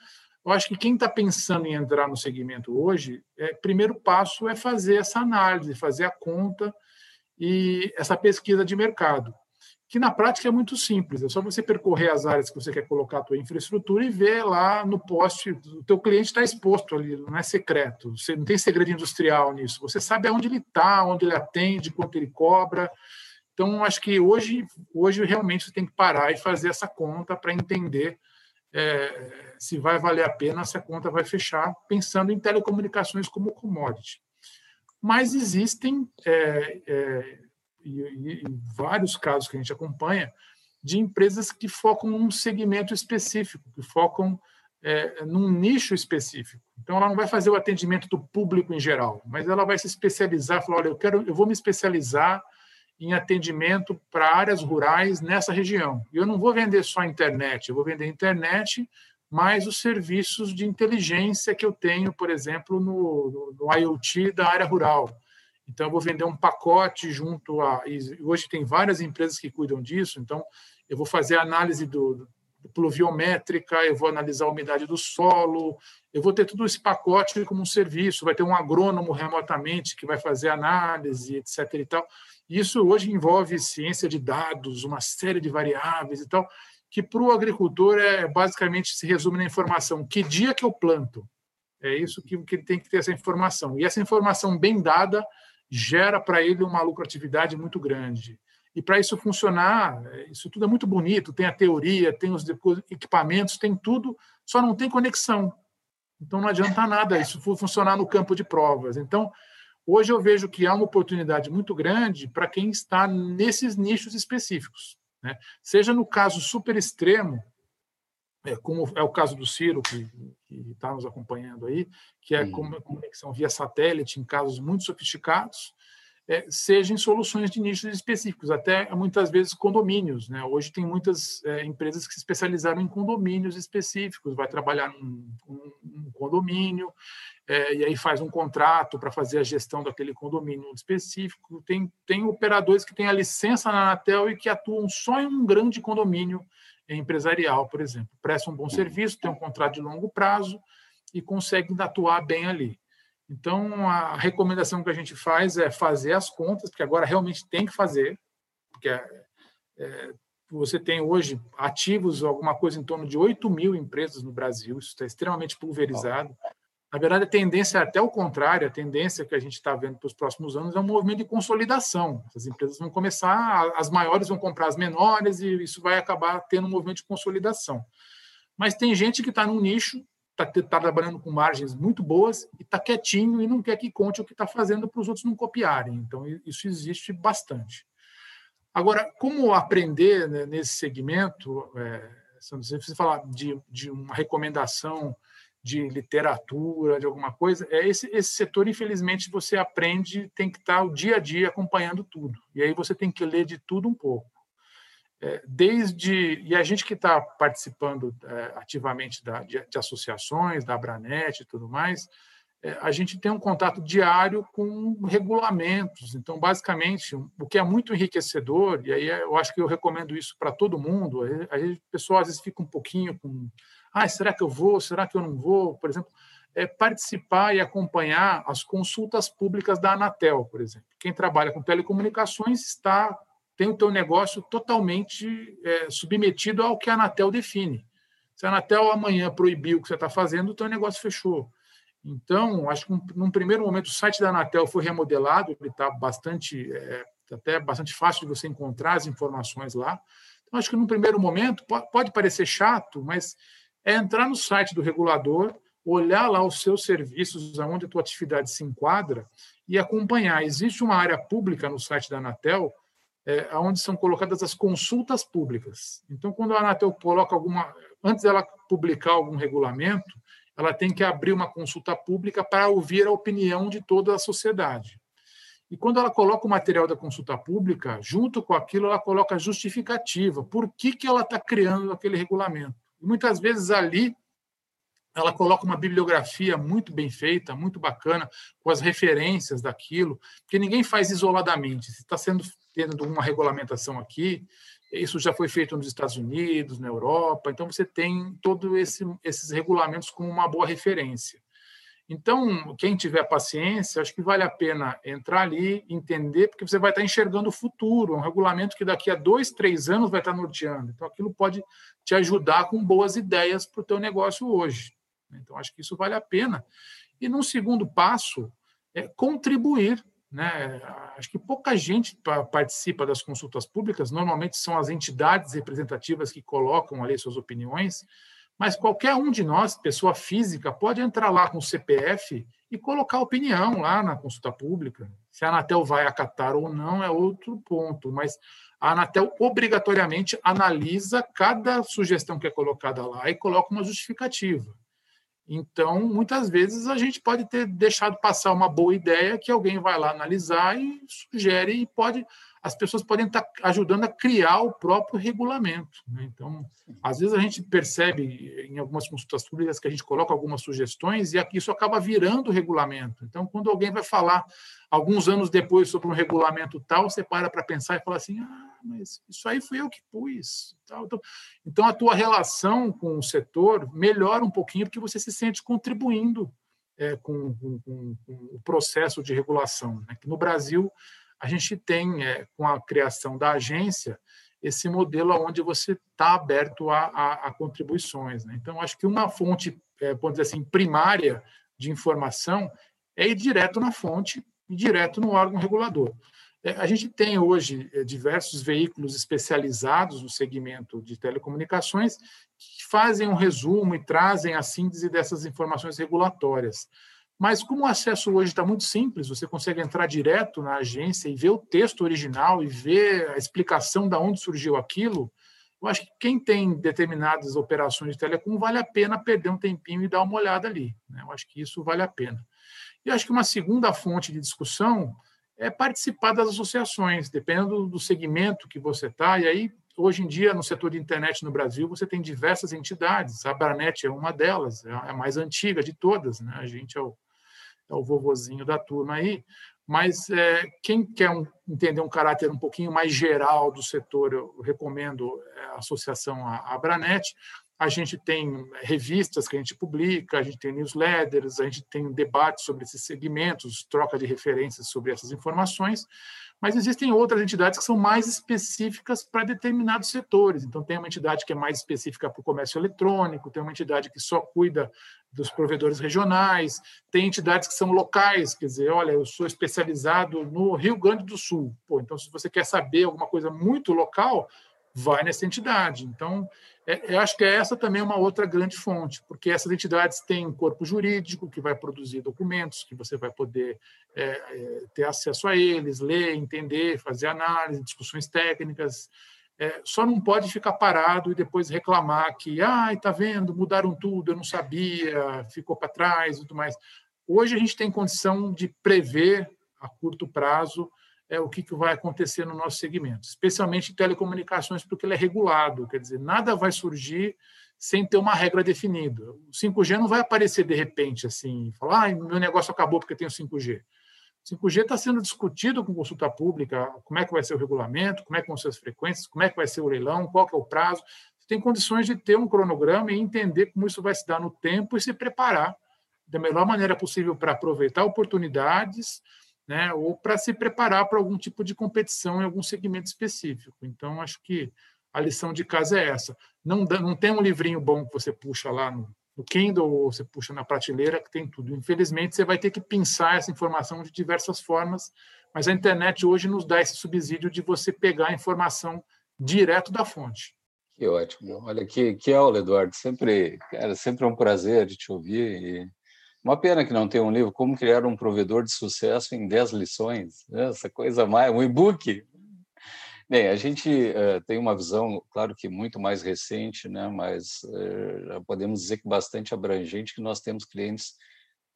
eu acho que quem está pensando em entrar no segmento hoje, é, primeiro passo é fazer essa análise, fazer a conta e essa pesquisa de mercado que na prática é muito simples. É só você percorrer as áreas que você quer colocar a tua infraestrutura e ver lá no poste, o teu cliente está exposto ali, não é secreto. Você não tem segredo industrial nisso. Você sabe aonde ele está, onde ele atende, quanto ele cobra. Então, acho que hoje, hoje realmente você tem que parar e fazer essa conta para entender é, se vai valer a pena, se a conta vai fechar, pensando em telecomunicações como commodity. Mas existem é, é, e, e, e vários casos que a gente acompanha, de empresas que focam num segmento específico, que focam é, num nicho específico. Então, ela não vai fazer o atendimento do público em geral, mas ela vai se especializar, falar, olha, eu quero, eu vou me especializar em atendimento para áreas rurais nessa região. E eu não vou vender só internet, eu vou vender internet mais os serviços de inteligência que eu tenho, por exemplo, no, no IoT da área rural. Então, eu vou vender um pacote junto a. hoje tem várias empresas que cuidam disso, então, eu vou fazer a análise do, do pluviométrica, eu vou analisar a umidade do solo, eu vou ter todo esse pacote como um serviço, vai ter um agrônomo remotamente que vai fazer análise, etc. E tal. Isso hoje envolve ciência de dados, uma série de variáveis e tal, que para o agricultor é basicamente se resume na informação: que dia que eu planto? É isso que, que tem que ter essa informação. E essa informação bem dada gera para ele uma lucratividade muito grande. E para isso funcionar, isso tudo é muito bonito, tem a teoria, tem os equipamentos, tem tudo, só não tem conexão. Então não adianta nada isso funcionar no campo de provas. Então, hoje eu vejo que há uma oportunidade muito grande para quem está nesses nichos específicos. Né? Seja no caso super extremo, é, como é o caso do Ciro, que está nos acompanhando aí, que é a conexão via satélite em casos muito sofisticados, é, seja em soluções de nichos específicos, até muitas vezes condomínios. Né? Hoje tem muitas é, empresas que se especializaram em condomínios específicos, vai trabalhar num, num condomínio, é, e aí faz um contrato para fazer a gestão daquele condomínio específico. Tem, tem operadores que têm a licença na Anatel e que atuam só em um grande condomínio empresarial, por exemplo. Presta um bom serviço, tem um contrato de longo prazo e consegue atuar bem ali. Então, a recomendação que a gente faz é fazer as contas, porque agora realmente tem que fazer, porque é, é, você tem hoje ativos alguma coisa em torno de 8 mil empresas no Brasil, isso está extremamente pulverizado. Na verdade, a tendência é até o contrário, a tendência que a gente está vendo para os próximos anos é um movimento de consolidação. As empresas vão começar, as maiores vão comprar as menores e isso vai acabar tendo um movimento de consolidação. Mas tem gente que está num nicho, está tá trabalhando com margens muito boas e está quietinho e não quer que conte o que está fazendo para os outros não copiarem. Então, isso existe bastante. Agora, como aprender né, nesse segmento? É, se você falar de, de uma recomendação de literatura, de alguma coisa, é esse, esse setor, infelizmente, você aprende, tem que estar o dia a dia acompanhando tudo. E aí você tem que ler de tudo um pouco. É, desde E a gente que está participando é, ativamente da, de, de, associações, da Abranet e tudo mais, é, a gente tem um contato diário com regulamentos. Então, basicamente, o que é muito enriquecedor, e aí eu acho que eu recomendo isso para todo mundo, aí, o pessoal às vezes fica um pouquinho com ah, será que eu vou? Será que eu não vou? Por exemplo, é participar e acompanhar as consultas públicas da Anatel, por exemplo. Quem trabalha com telecomunicações está tem o teu negócio totalmente é, submetido ao que a Anatel define. Se a Anatel amanhã proibiu o que você está fazendo, o teu negócio fechou. Então, acho que num primeiro momento o site da Anatel foi remodelado, ele está bastante, é, até bastante fácil de você encontrar as informações lá. Então, acho que num primeiro momento pode parecer chato, mas é entrar no site do regulador, olhar lá os seus serviços, aonde a tua atividade se enquadra e acompanhar. Existe uma área pública no site da Anatel, é, onde são colocadas as consultas públicas. Então, quando a Anatel coloca alguma, antes dela publicar algum regulamento, ela tem que abrir uma consulta pública para ouvir a opinião de toda a sociedade. E quando ela coloca o material da consulta pública, junto com aquilo, ela coloca justificativa, por que, que ela está criando aquele regulamento. E muitas vezes ali ela coloca uma bibliografia muito bem feita, muito bacana, com as referências daquilo, porque ninguém faz isoladamente. Se está sendo tendo uma regulamentação aqui, isso já foi feito nos Estados Unidos, na Europa, então você tem todos esse, esses regulamentos como uma boa referência. Então, quem tiver paciência, acho que vale a pena entrar ali, entender, porque você vai estar enxergando o futuro, um regulamento que daqui a dois, três anos vai estar norteando. Então, aquilo pode te ajudar com boas ideias para o teu negócio hoje. Então, acho que isso vale a pena. E, num segundo passo, é contribuir né? Acho que pouca gente participa das consultas públicas, normalmente são as entidades representativas que colocam ali suas opiniões, mas qualquer um de nós, pessoa física, pode entrar lá com o CPF e colocar opinião lá na consulta pública. Se a Anatel vai acatar ou não é outro ponto, mas a Anatel obrigatoriamente analisa cada sugestão que é colocada lá e coloca uma justificativa. Então, muitas vezes a gente pode ter deixado passar uma boa ideia que alguém vai lá analisar e sugere e pode as pessoas podem estar ajudando a criar o próprio regulamento. Né? Então, às vezes a gente percebe em algumas consultas públicas que a gente coloca algumas sugestões e isso acaba virando regulamento. Então, quando alguém vai falar alguns anos depois sobre um regulamento tal, você para para pensar e fala assim: ah, mas isso aí fui eu que pus. Então, então, a tua relação com o setor melhora um pouquinho porque você se sente contribuindo é, com, com, com, com, o processo de regulação. Né? Que no Brasil a gente tem, é, com a criação da agência, esse modelo onde você está aberto a, a, a contribuições. Né? Então, acho que uma fonte, é, dizer assim, primária de informação é ir direto na fonte e direto no órgão regulador. É, a gente tem hoje é, diversos veículos especializados no segmento de telecomunicações que fazem um resumo e trazem a síntese dessas informações regulatórias. Mas como o acesso hoje está muito simples, você consegue entrar direto na agência e ver o texto original e ver a explicação de onde surgiu aquilo. Eu acho que quem tem determinadas operações de telecom vale a pena perder um tempinho e dar uma olhada ali. Né? Eu acho que isso vale a pena. E acho que uma segunda fonte de discussão é participar das associações, dependendo do segmento que você está. E aí, hoje em dia, no setor de internet no Brasil, você tem diversas entidades. A Abranet é uma delas, é a mais antiga de todas. Né? A gente é o é o vovozinho da turma aí, mas é, quem quer um, entender um caráter um pouquinho mais geral do setor, eu recomendo é, a associação à. A gente tem revistas que a gente publica, a gente tem newsletters, a gente tem debates sobre esses segmentos, troca de referências sobre essas informações, mas existem outras entidades que são mais específicas para determinados setores. Então, tem uma entidade que é mais específica para o comércio eletrônico, tem uma entidade que só cuida dos provedores regionais, tem entidades que são locais, quer dizer, olha, eu sou especializado no Rio Grande do Sul. Pô, então, se você quer saber alguma coisa muito local, vai nessa entidade. Então, é, eu acho que essa também é uma outra grande fonte, porque essas entidades têm um corpo jurídico que vai produzir documentos, que você vai poder é, é, ter acesso a eles, ler, entender, fazer análise, discussões técnicas. É, só não pode ficar parado e depois reclamar que, ah, está vendo, mudaram tudo, eu não sabia, ficou para trás e tudo mais. Hoje a gente tem condição de prever a curto prazo é, o que, que vai acontecer no nosso segmento, especialmente em telecomunicações, porque ele é regulado, quer dizer, nada vai surgir sem ter uma regra definida. O 5G não vai aparecer de repente assim, falar, ah, meu negócio acabou porque tem o 5G. O 5G está sendo discutido com consulta pública, como é que vai ser o regulamento, como é que vão ser as frequências, como é que vai ser o leilão, qual que é o prazo. Você tem condições de ter um cronograma e entender como isso vai se dar no tempo e se preparar da melhor maneira possível para aproveitar oportunidades, né? ou para se preparar para algum tipo de competição em algum segmento específico. Então, acho que a lição de casa é essa. Não, não tem um livrinho bom que você puxa lá no, no Kindle ou você puxa na prateleira que tem tudo. Infelizmente, você vai ter que pensar essa informação de diversas formas, mas a internet hoje nos dá esse subsídio de você pegar a informação direto da fonte. Que ótimo. Olha, que, que aula, Eduardo. Sempre, cara, sempre é um prazer de te ouvir. Uma pena que não tenha um livro, Como Criar um Provedor de Sucesso em 10 Lições. Essa coisa mais, um e-book. Bem, a gente uh, tem uma visão, claro que muito mais recente, né, mas uh, podemos dizer que bastante abrangente, que nós temos clientes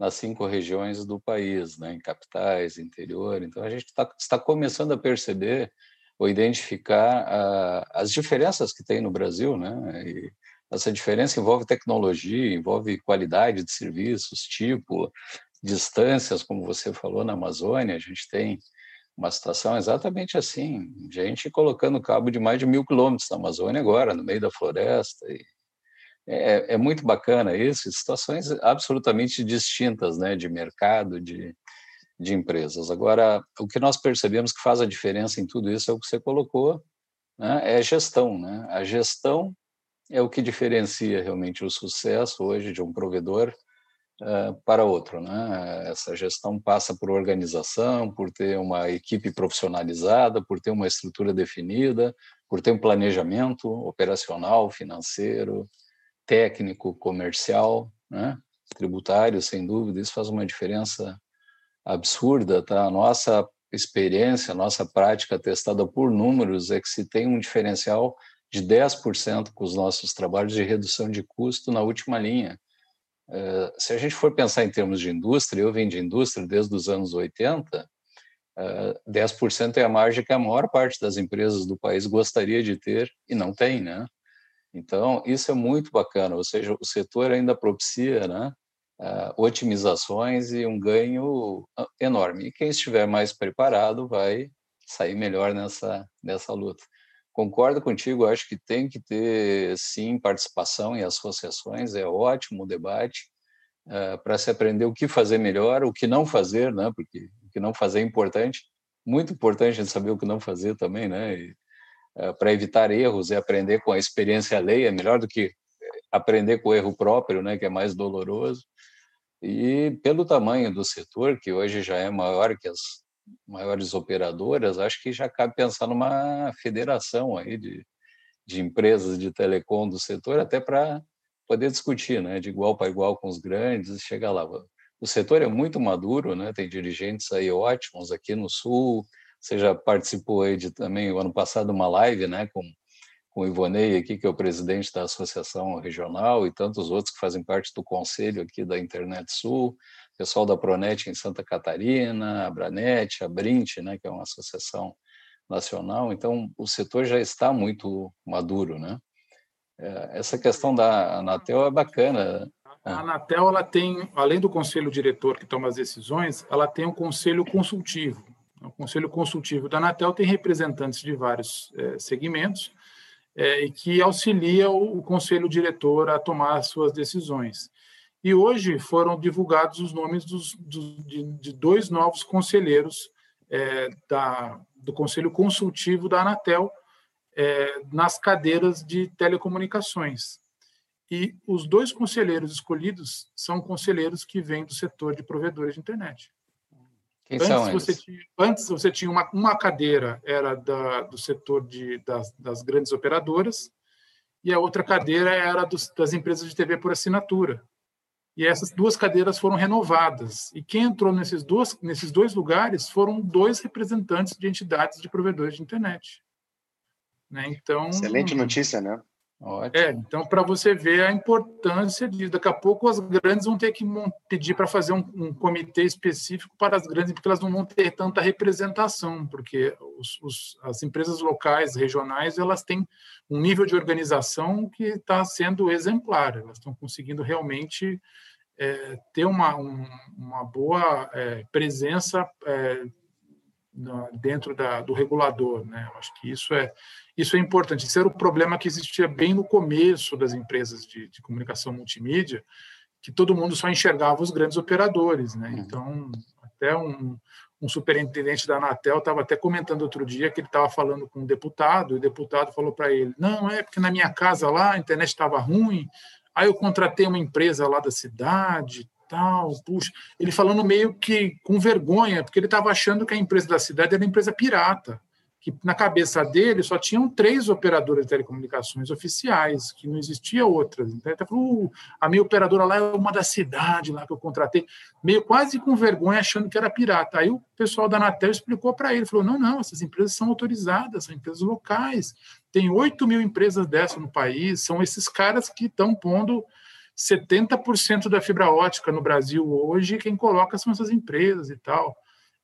nas cinco regiões do país, né, em capitais, interior. Então, a gente tá, está começando a perceber ou identificar uh, as diferenças que tem no Brasil, né? E essa diferença envolve tecnologia, envolve qualidade de serviços, tipo, distâncias, como você falou na Amazônia, a gente tem uma situação exatamente assim, gente colocando cabo de mais de mil quilômetros na Amazônia agora, no meio da floresta. é, é muito bacana isso, situações absolutamente distintas, né, de mercado, de, de empresas. Agora, o que nós percebemos que faz a diferença em tudo isso é o que você colocou, né? é a gestão. Né? A gestão é o que diferencia realmente o sucesso hoje de um provedor uh, para outro. Né? Essa gestão passa por organização, por ter uma equipe profissionalizada, por ter uma estrutura definida, por ter um planejamento operacional, financeiro, técnico, comercial, né? tributário, sem dúvida. Isso faz uma diferença absurda, tá? A nossa experiência, a nossa prática testada por números é que se tem um diferencial de 10% com os nossos trabalhos de redução de custo na última linha. Uh, se a gente for pensar em termos de indústria, eu venho de indústria desde os anos 80, uh, 10% é a margem que a maior parte das empresas do país gostaria de ter e não tem, né? Então, isso é muito bacana, ou seja, o setor ainda propicia, né, uh, otimizações e um ganho ah, enorme. E quem estiver mais preparado vai sair melhor nessa, nessa luta. Concordo contigo, acho que tem que ter, sim, participação em associações, é ótimo o debate, uh, para se aprender o que fazer melhor, o que não fazer, né? porque o que não fazer é importante, muito importante a gente saber o que não fazer também, né? E, uh, para evitar erros e aprender com a experiência alheia, melhor do que aprender com o erro próprio, né? que é mais doloroso. E pelo tamanho do setor, que hoje já é maior que as maiores operadoras, acho que já cabe pensar numa federação aí de, de empresas de telecom do setor, até para poder discutir, né, de igual para igual com os grandes e chegar lá. O setor é muito maduro, né, tem dirigentes aí ótimos aqui no Sul, você já participou aí de também, o ano passado, uma live, né, com com o Ivonei aqui, que é o presidente da Associação Regional, e tantos outros que fazem parte do conselho aqui da Internet Sul, pessoal da Pronet em Santa Catarina, a Branet, a Brint, né, que é uma associação nacional. Então, o setor já está muito maduro, né? É, essa questão da Anatel é bacana. A Anatel, ela tem, além do conselho diretor que toma as decisões, ela tem um conselho consultivo. O conselho consultivo da Anatel tem representantes de vários é, segmentos, é, e que auxilia o, o conselho diretor a tomar as suas decisões. E hoje foram divulgados os nomes dos, dos, de, de, dois novos conselheiros é, da, do Conselho Consultivo da Anatel é, nas cadeiras de telecomunicações. E os dois conselheiros escolhidos são conselheiros que vêm do setor de provedores de internet. Quem antes, são você tinha, antes você tinha uma, uma cadeira, era da, do setor de, das, das grandes operadoras, e a outra cadeira era dos, das empresas de TV por assinatura. E essas duas cadeiras foram renovadas. E quem entrou nesses dois, nesses dois lugares foram dois representantes de entidades de provedores de internet. Né? Então, Excelente notícia, né? Ótimo. É, então, para você ver a importância de daqui a pouco as grandes vão ter que pedir para fazer um, um, comitê específico para as grandes, porque elas não vão ter tanta representação, porque os, os, as empresas locais, regionais, elas têm um nível de organização que está sendo exemplar, elas estão conseguindo realmente é, ter uma, um, uma boa é, presença dentro da, do regulador. Né? Eu acho que isso é, isso é importante. Isso era o problema que existia bem no começo das empresas de, de comunicação multimídia, que todo mundo só enxergava os grandes operadores. Né? Uhum. Então, até um, um superintendente da Anatel estava até comentando outro dia que ele estava falando com um deputado, e o deputado falou para ele: Não, é porque na minha casa lá a internet estava ruim, aí eu contratei uma empresa lá da cidade, tal, puxa. Ele falando meio que com vergonha, porque ele estava achando que a empresa da cidade era empresa pirata que na cabeça dele só tinham três operadoras de telecomunicações oficiais, que não existia outras. Então ele falou, uh, a minha operadora lá é uma da cidade lá que eu contratei, meio quase com vergonha, achando que era pirata. Aí o pessoal da Anatel explicou para ele, falou, não, não, essas empresas são autorizadas, são empresas locais, tem 8 mil empresas dessas no país, são esses caras que estão pondo 70% da fibra ótica no Brasil hoje, quem coloca são essas empresas e tal.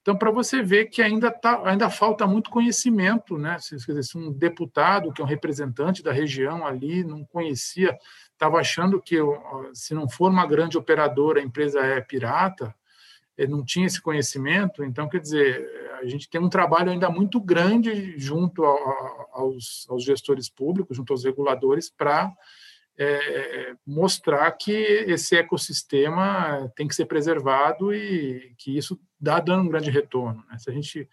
Então, para você ver que ainda, tá, ainda falta muito conhecimento, né? Se, dizer, se um deputado, que é um representante da região ali, não conhecia, estava achando que se não for uma grande operadora, a empresa é pirata, ele não tinha esse conhecimento. Então, quer dizer, a gente tem um trabalho ainda muito grande junto aos, aos gestores públicos, junto aos reguladores, para é, mostrar que esse ecossistema tem que ser preservado e que isso dá dando um grande retorno. Né? Se a gente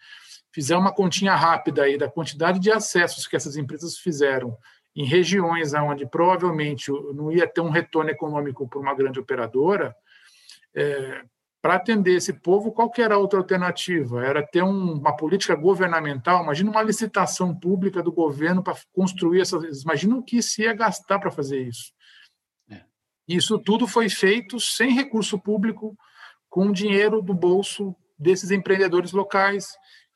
fizer uma continha rápida aí da quantidade de acessos que essas empresas fizeram em regiões onde provavelmente não ia ter um retorno econômico por uma grande operadora, é, para atender esse povo, qual era a outra alternativa? Era ter um, uma política governamental, imagina uma licitação pública do governo para construir essas... Imagina o que se ia gastar para fazer isso. É. Isso tudo foi feito sem recurso público, com dinheiro do bolso desses empreendedores locais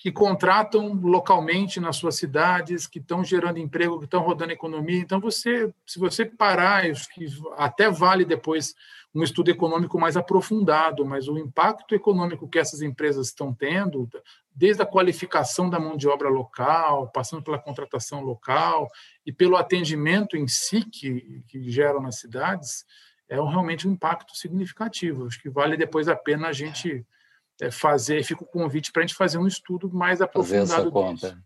que contratam localmente nas suas cidades, que estão gerando emprego, que estão rodando economia. Então, você, se você parar, até vale depois um estudo econômico mais aprofundado, mas o impacto econômico que essas empresas estão tendo, desde a qualificação da mão de obra local, passando pela contratação local e pelo atendimento em si que, que geram nas cidades, é realmente um impacto significativo. Acho que vale depois a pena a gente fazer, fica o convite para a gente fazer um estudo mais aprofundado. Fazer essa conta.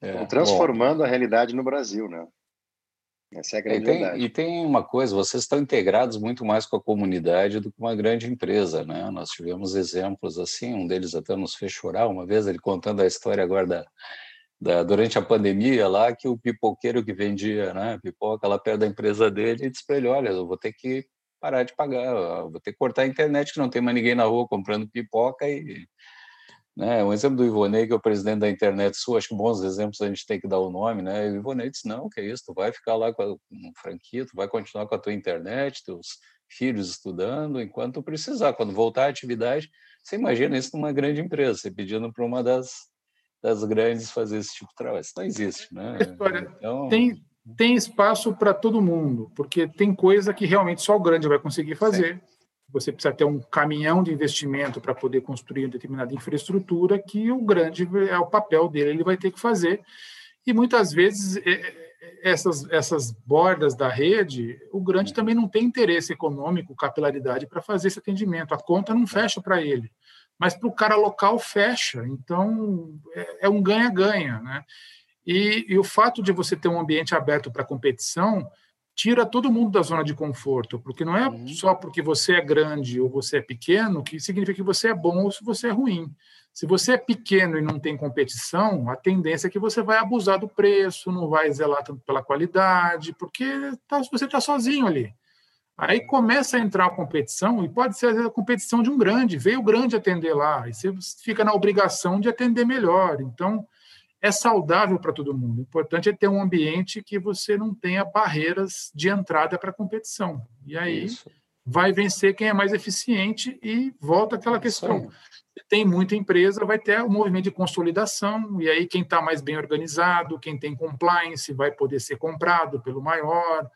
É, transformando bom. a realidade no Brasil, né? Essa é a grande e tem, verdade. E tem uma coisa, vocês estão integrados muito mais com a comunidade do que uma grande empresa, né? Nós tivemos exemplos assim, um deles até nos fez chorar uma vez, ele contando a história agora da, da, durante a pandemia lá, que o pipoqueiro que vendia né, pipoca lá perto da empresa dele disse para ele, olha, eu vou ter que parar de pagar, vou ter que cortar a internet, que não tem mais ninguém na rua comprando pipoca e... Né, um exemplo do Ivonei, que é o presidente da Internet Sul, acho que bons exemplos a gente tem que dar o nome, né? O Ivonei disse, não, que é isso, tu vai ficar lá com a, franquia, tu vai continuar com a tua internet, teus filhos estudando, enquanto precisar. Quando voltar à atividade, você imagina isso numa grande empresa, você pedindo para uma das das grandes fazer esse tipo de trabalho. Isso não existe, né? Então... Tem, tem espaço para todo mundo, porque tem coisa que realmente só o grande vai conseguir fazer. Você precisa ter um caminhão de investimento para poder construir determinada infraestrutura que o grande é o papel dele, ele vai ter que fazer. E muitas vezes é, é, essas, essas bordas da rede, o grande uhum. também não tem interesse econômico, capilaridade para fazer esse atendimento. A conta não fecha para ele mas para o cara local fecha. Então, é, é um ganha-ganha. Né? E, e, o fato de você ter um ambiente aberto para competição tira todo mundo da zona de conforto, porque não é uhum. só porque você é grande ou você é pequeno que significa que você é bom ou se você é ruim. Se você é pequeno e não tem competição, a tendência é que você vai abusar do preço, não vai zelar tanto pela qualidade, porque tá, você está sozinho ali. Aí começa a entrar a competição, e pode ser a competição de um grande, veio o grande atender lá, e você fica na obrigação de atender melhor. Então, é saudável para todo mundo. O importante é ter um ambiente que você não tenha barreiras de entrada para a competição. E aí Isso. vai vencer quem é mais eficiente e volta aquela questão. Tem muita empresa, vai ter um movimento de consolidação, e aí quem está mais bem organizado, quem tem compliance, vai poder ser comprado pelo maior.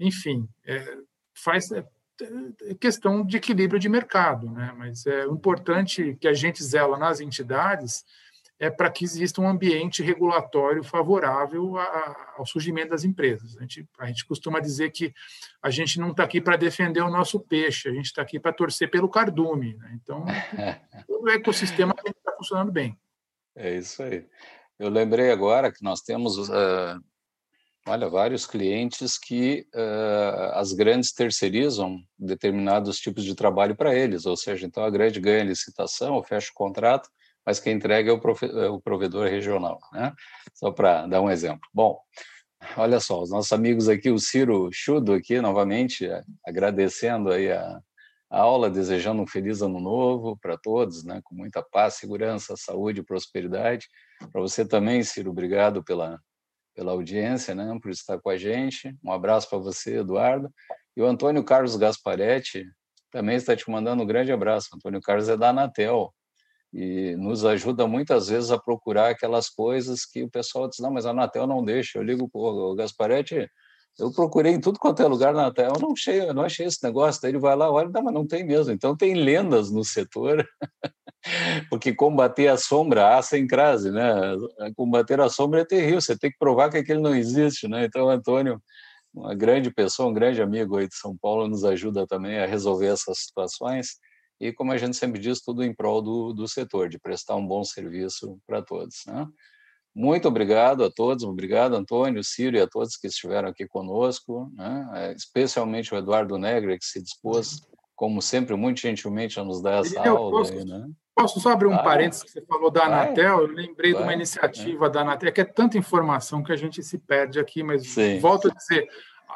Enfim, é, faz é, é, questão de equilíbrio de mercado, né? Mas é importante que a gente zela nas entidades é para que exista um ambiente regulatório favorável a, ao surgimento das empresas. A gente, a gente costuma dizer que a gente não está aqui para defender o nosso peixe, a gente está aqui para torcer pelo cardume. Né? Então, o ecossistema está funcionando bem. É isso aí. Eu lembrei agora que nós temos uh, Olha, vários clientes que uh, as grandes terceirizam determinados tipos de trabalho para eles, ou seja, então a grande ganha licitação, ou fecha o contrato, mas quem entrega é o, é o provedor regional, né? Só para dar um exemplo. Bom, olha só, os nossos amigos aqui, o Ciro Chudo aqui, novamente, agradecendo aí a, a aula, desejando um feliz ano novo para todos, né? Com muita paz, segurança, saúde prosperidade. Para você também, Ciro, obrigado pela, pela audiência, né? Por estar com a gente. Um abraço para você, Eduardo. E o Antônio Carlos Gasparetti também está te mandando um grande abraço. Antônio Carlos é da Anatel e nos ajuda muitas vezes a procurar aquelas coisas que o pessoal diz, não, mas a Anatel não deixa. Eu ligo para o Gasparetti, eu procurei em tudo quanto é lugar na Anatel, eu não achei, eu não achei esse negócio. Daí ele vai lá, olha, não, mas não tem mesmo. Então tem lendas no setor, porque combater a sombra, há sem crase, né? Combater a sombra é terrível, você tem que provar que aquele não existe, né? Então, Antônio, uma grande pessoa, um grande amigo aí de São Paulo, nos ajuda também a resolver essas situações e, como a gente sempre diz, tudo em prol do, do setor, de prestar um bom serviço para todos. Né? Muito obrigado a todos, obrigado Antônio, Ciro e a todos que estiveram aqui conosco, né? É, especialmente o Eduardo Negre, que se dispôs, como sempre, muito gentilmente a nos dar essa eu aula. Posso, aí, né? posso só abrir um ah, parênteses que você falou da Anatel? Eu lembrei vai, de uma iniciativa é. da Anatel, que é tanta informação que a gente se perde aqui, mas Sim. volto a dizer,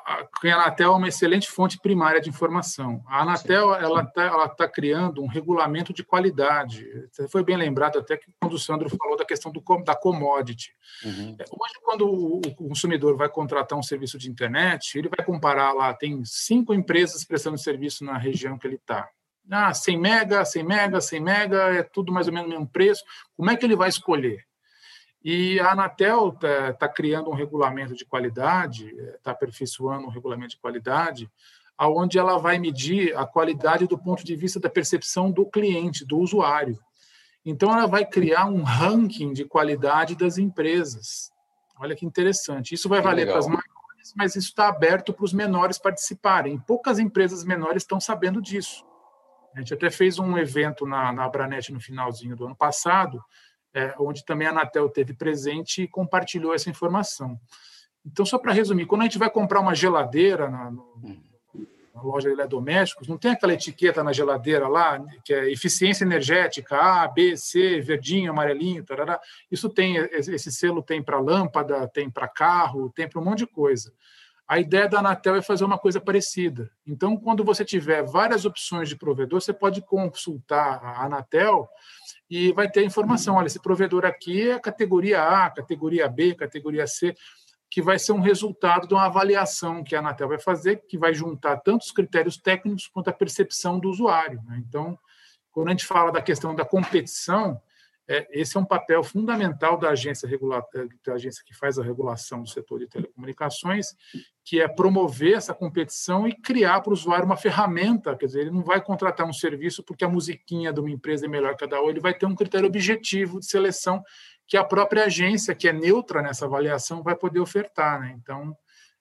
a Anatel é uma excelente fonte primária de informação. A Anatel ela está ela tá criando um regulamento de qualidade. Foi bem lembrado até que quando o Sandro falou da questão do, da commodity. Uhum. É, hoje, quando o consumidor vai contratar um serviço de internet, ele vai comparar lá, tem cinco empresas prestando serviço na região que ele está. Ah, 100 mega, 100 mega, 100 mega, é tudo mais ou menos o mesmo preço. Como é que ele vai escolher? E a Anatel está tá criando um regulamento de qualidade, está aperfeiçoando um regulamento de qualidade, aonde ela vai medir a qualidade do ponto de vista da percepção do cliente, do usuário. Então, ela vai criar um ranking de qualidade das empresas. Olha que interessante. Isso vai valer para as maiores, mas isso está aberto para os menores participarem. Poucas empresas menores estão sabendo disso. A gente até fez um evento na, na Abranet no finalzinho do ano passado, é, onde também a Anatel teve presente e compartilhou essa informação. Então, só para resumir, quando a gente vai comprar uma geladeira na, no, na loja de eletrodomésticos, não tem aquela etiqueta na geladeira lá, que é eficiência energética, A, B, C, verdinho, amarelinho, tarará. Isso tem, esse selo tem para lâmpada, tem para carro, tem para um monte de coisa. A ideia da Anatel é fazer uma coisa parecida. Então, quando você tiver várias opções de provedor, você pode consultar a Anatel e vai ter informação. Olha, esse provedor aqui é categoria A, categoria B, categoria C, que vai ser um resultado de uma avaliação que a Anatel vai fazer, que vai juntar tanto os critérios técnicos quanto a percepção do usuário. Né? Então, quando a gente fala da questão da competição, esse é um papel fundamental da agência regulatória, da agência que faz a regulação do setor de telecomunicações, que é promover essa competição e criar para o usuário uma ferramenta. Quer dizer, ele não vai contratar um serviço porque a musiquinha de uma empresa é melhor que a da outra, ele vai ter um critério objetivo de seleção que a própria agência, que é neutra nessa avaliação, vai poder ofertar. Né? Então,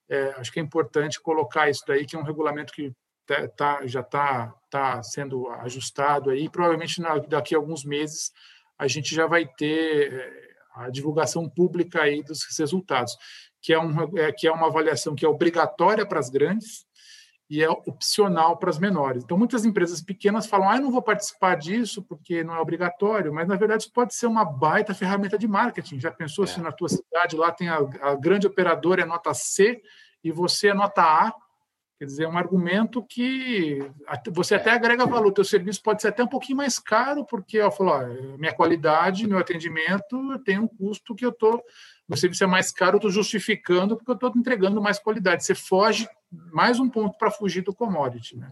é, acho que é importante colocar isso daí, que é um regulamento que tá, tá já está tá sendo ajustado aí, provavelmente daqui a alguns meses a gente já vai ter eh, a divulgação pública aí dos resultados, que é, um, é, que é uma avaliação que é obrigatória para as grandes e é opcional para as menores. Então, muitas empresas pequenas falam, ah, eu não vou participar disso porque não é obrigatório, mas, na verdade, isso pode ser uma baita ferramenta de marketing. Já pensou é. se na tua cidade lá tem a, a grande operadora é nota C e você é nota A, Quer dizer, é um argumento que você até agrega valor. O teu serviço pode ser até um pouquinho mais caro, porque eu falo, ó, minha qualidade, meu atendimento tem um custo que eu estou. Meu serviço é mais caro, eu estou justificando porque eu estou entregando mais qualidade. Você foge mais um ponto para fugir do commodity, né?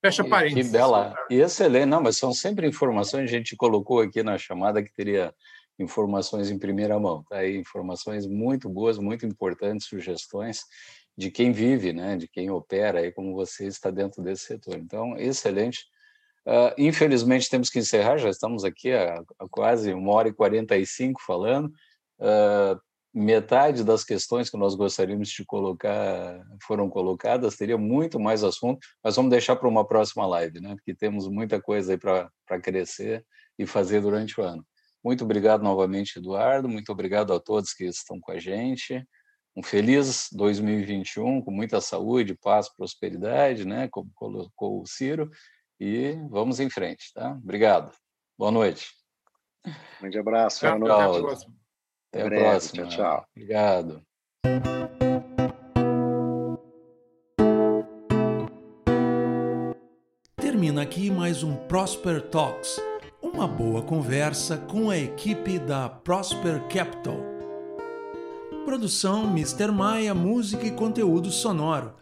Fecha parênteses. Que bela. E excelente. Não, mas são sempre informações. A gente colocou aqui na chamada que teria informações em primeira mão. Tá aí informações muito boas, muito importantes, sugestões de quem vive, né, de quem opera, aí como você está dentro desse setor. Então, excelente. Uh, infelizmente, temos que encerrar, já estamos aqui há, há quase uma hora e 45 falando. Uh, metade das questões que nós gostaríamos de colocar foram colocadas, teria muito mais assunto, mas vamos deixar para uma próxima live, né? porque temos muita coisa aí para crescer e fazer durante o ano. Muito obrigado novamente, Eduardo, muito obrigado a todos que estão com a gente um feliz 2021 com muita saúde, paz, prosperidade, né? Como colocou o Ciro, e vamos em frente, tá? Obrigado. Boa noite. Grande abraço. Até, até a próxima. Até a próxima. Tchau, tchau. Obrigado. Termina aqui mais um Prosper Talks, uma boa conversa com a equipe da Prosper Capital. Produção Mr. Maia, música e conteúdo sonoro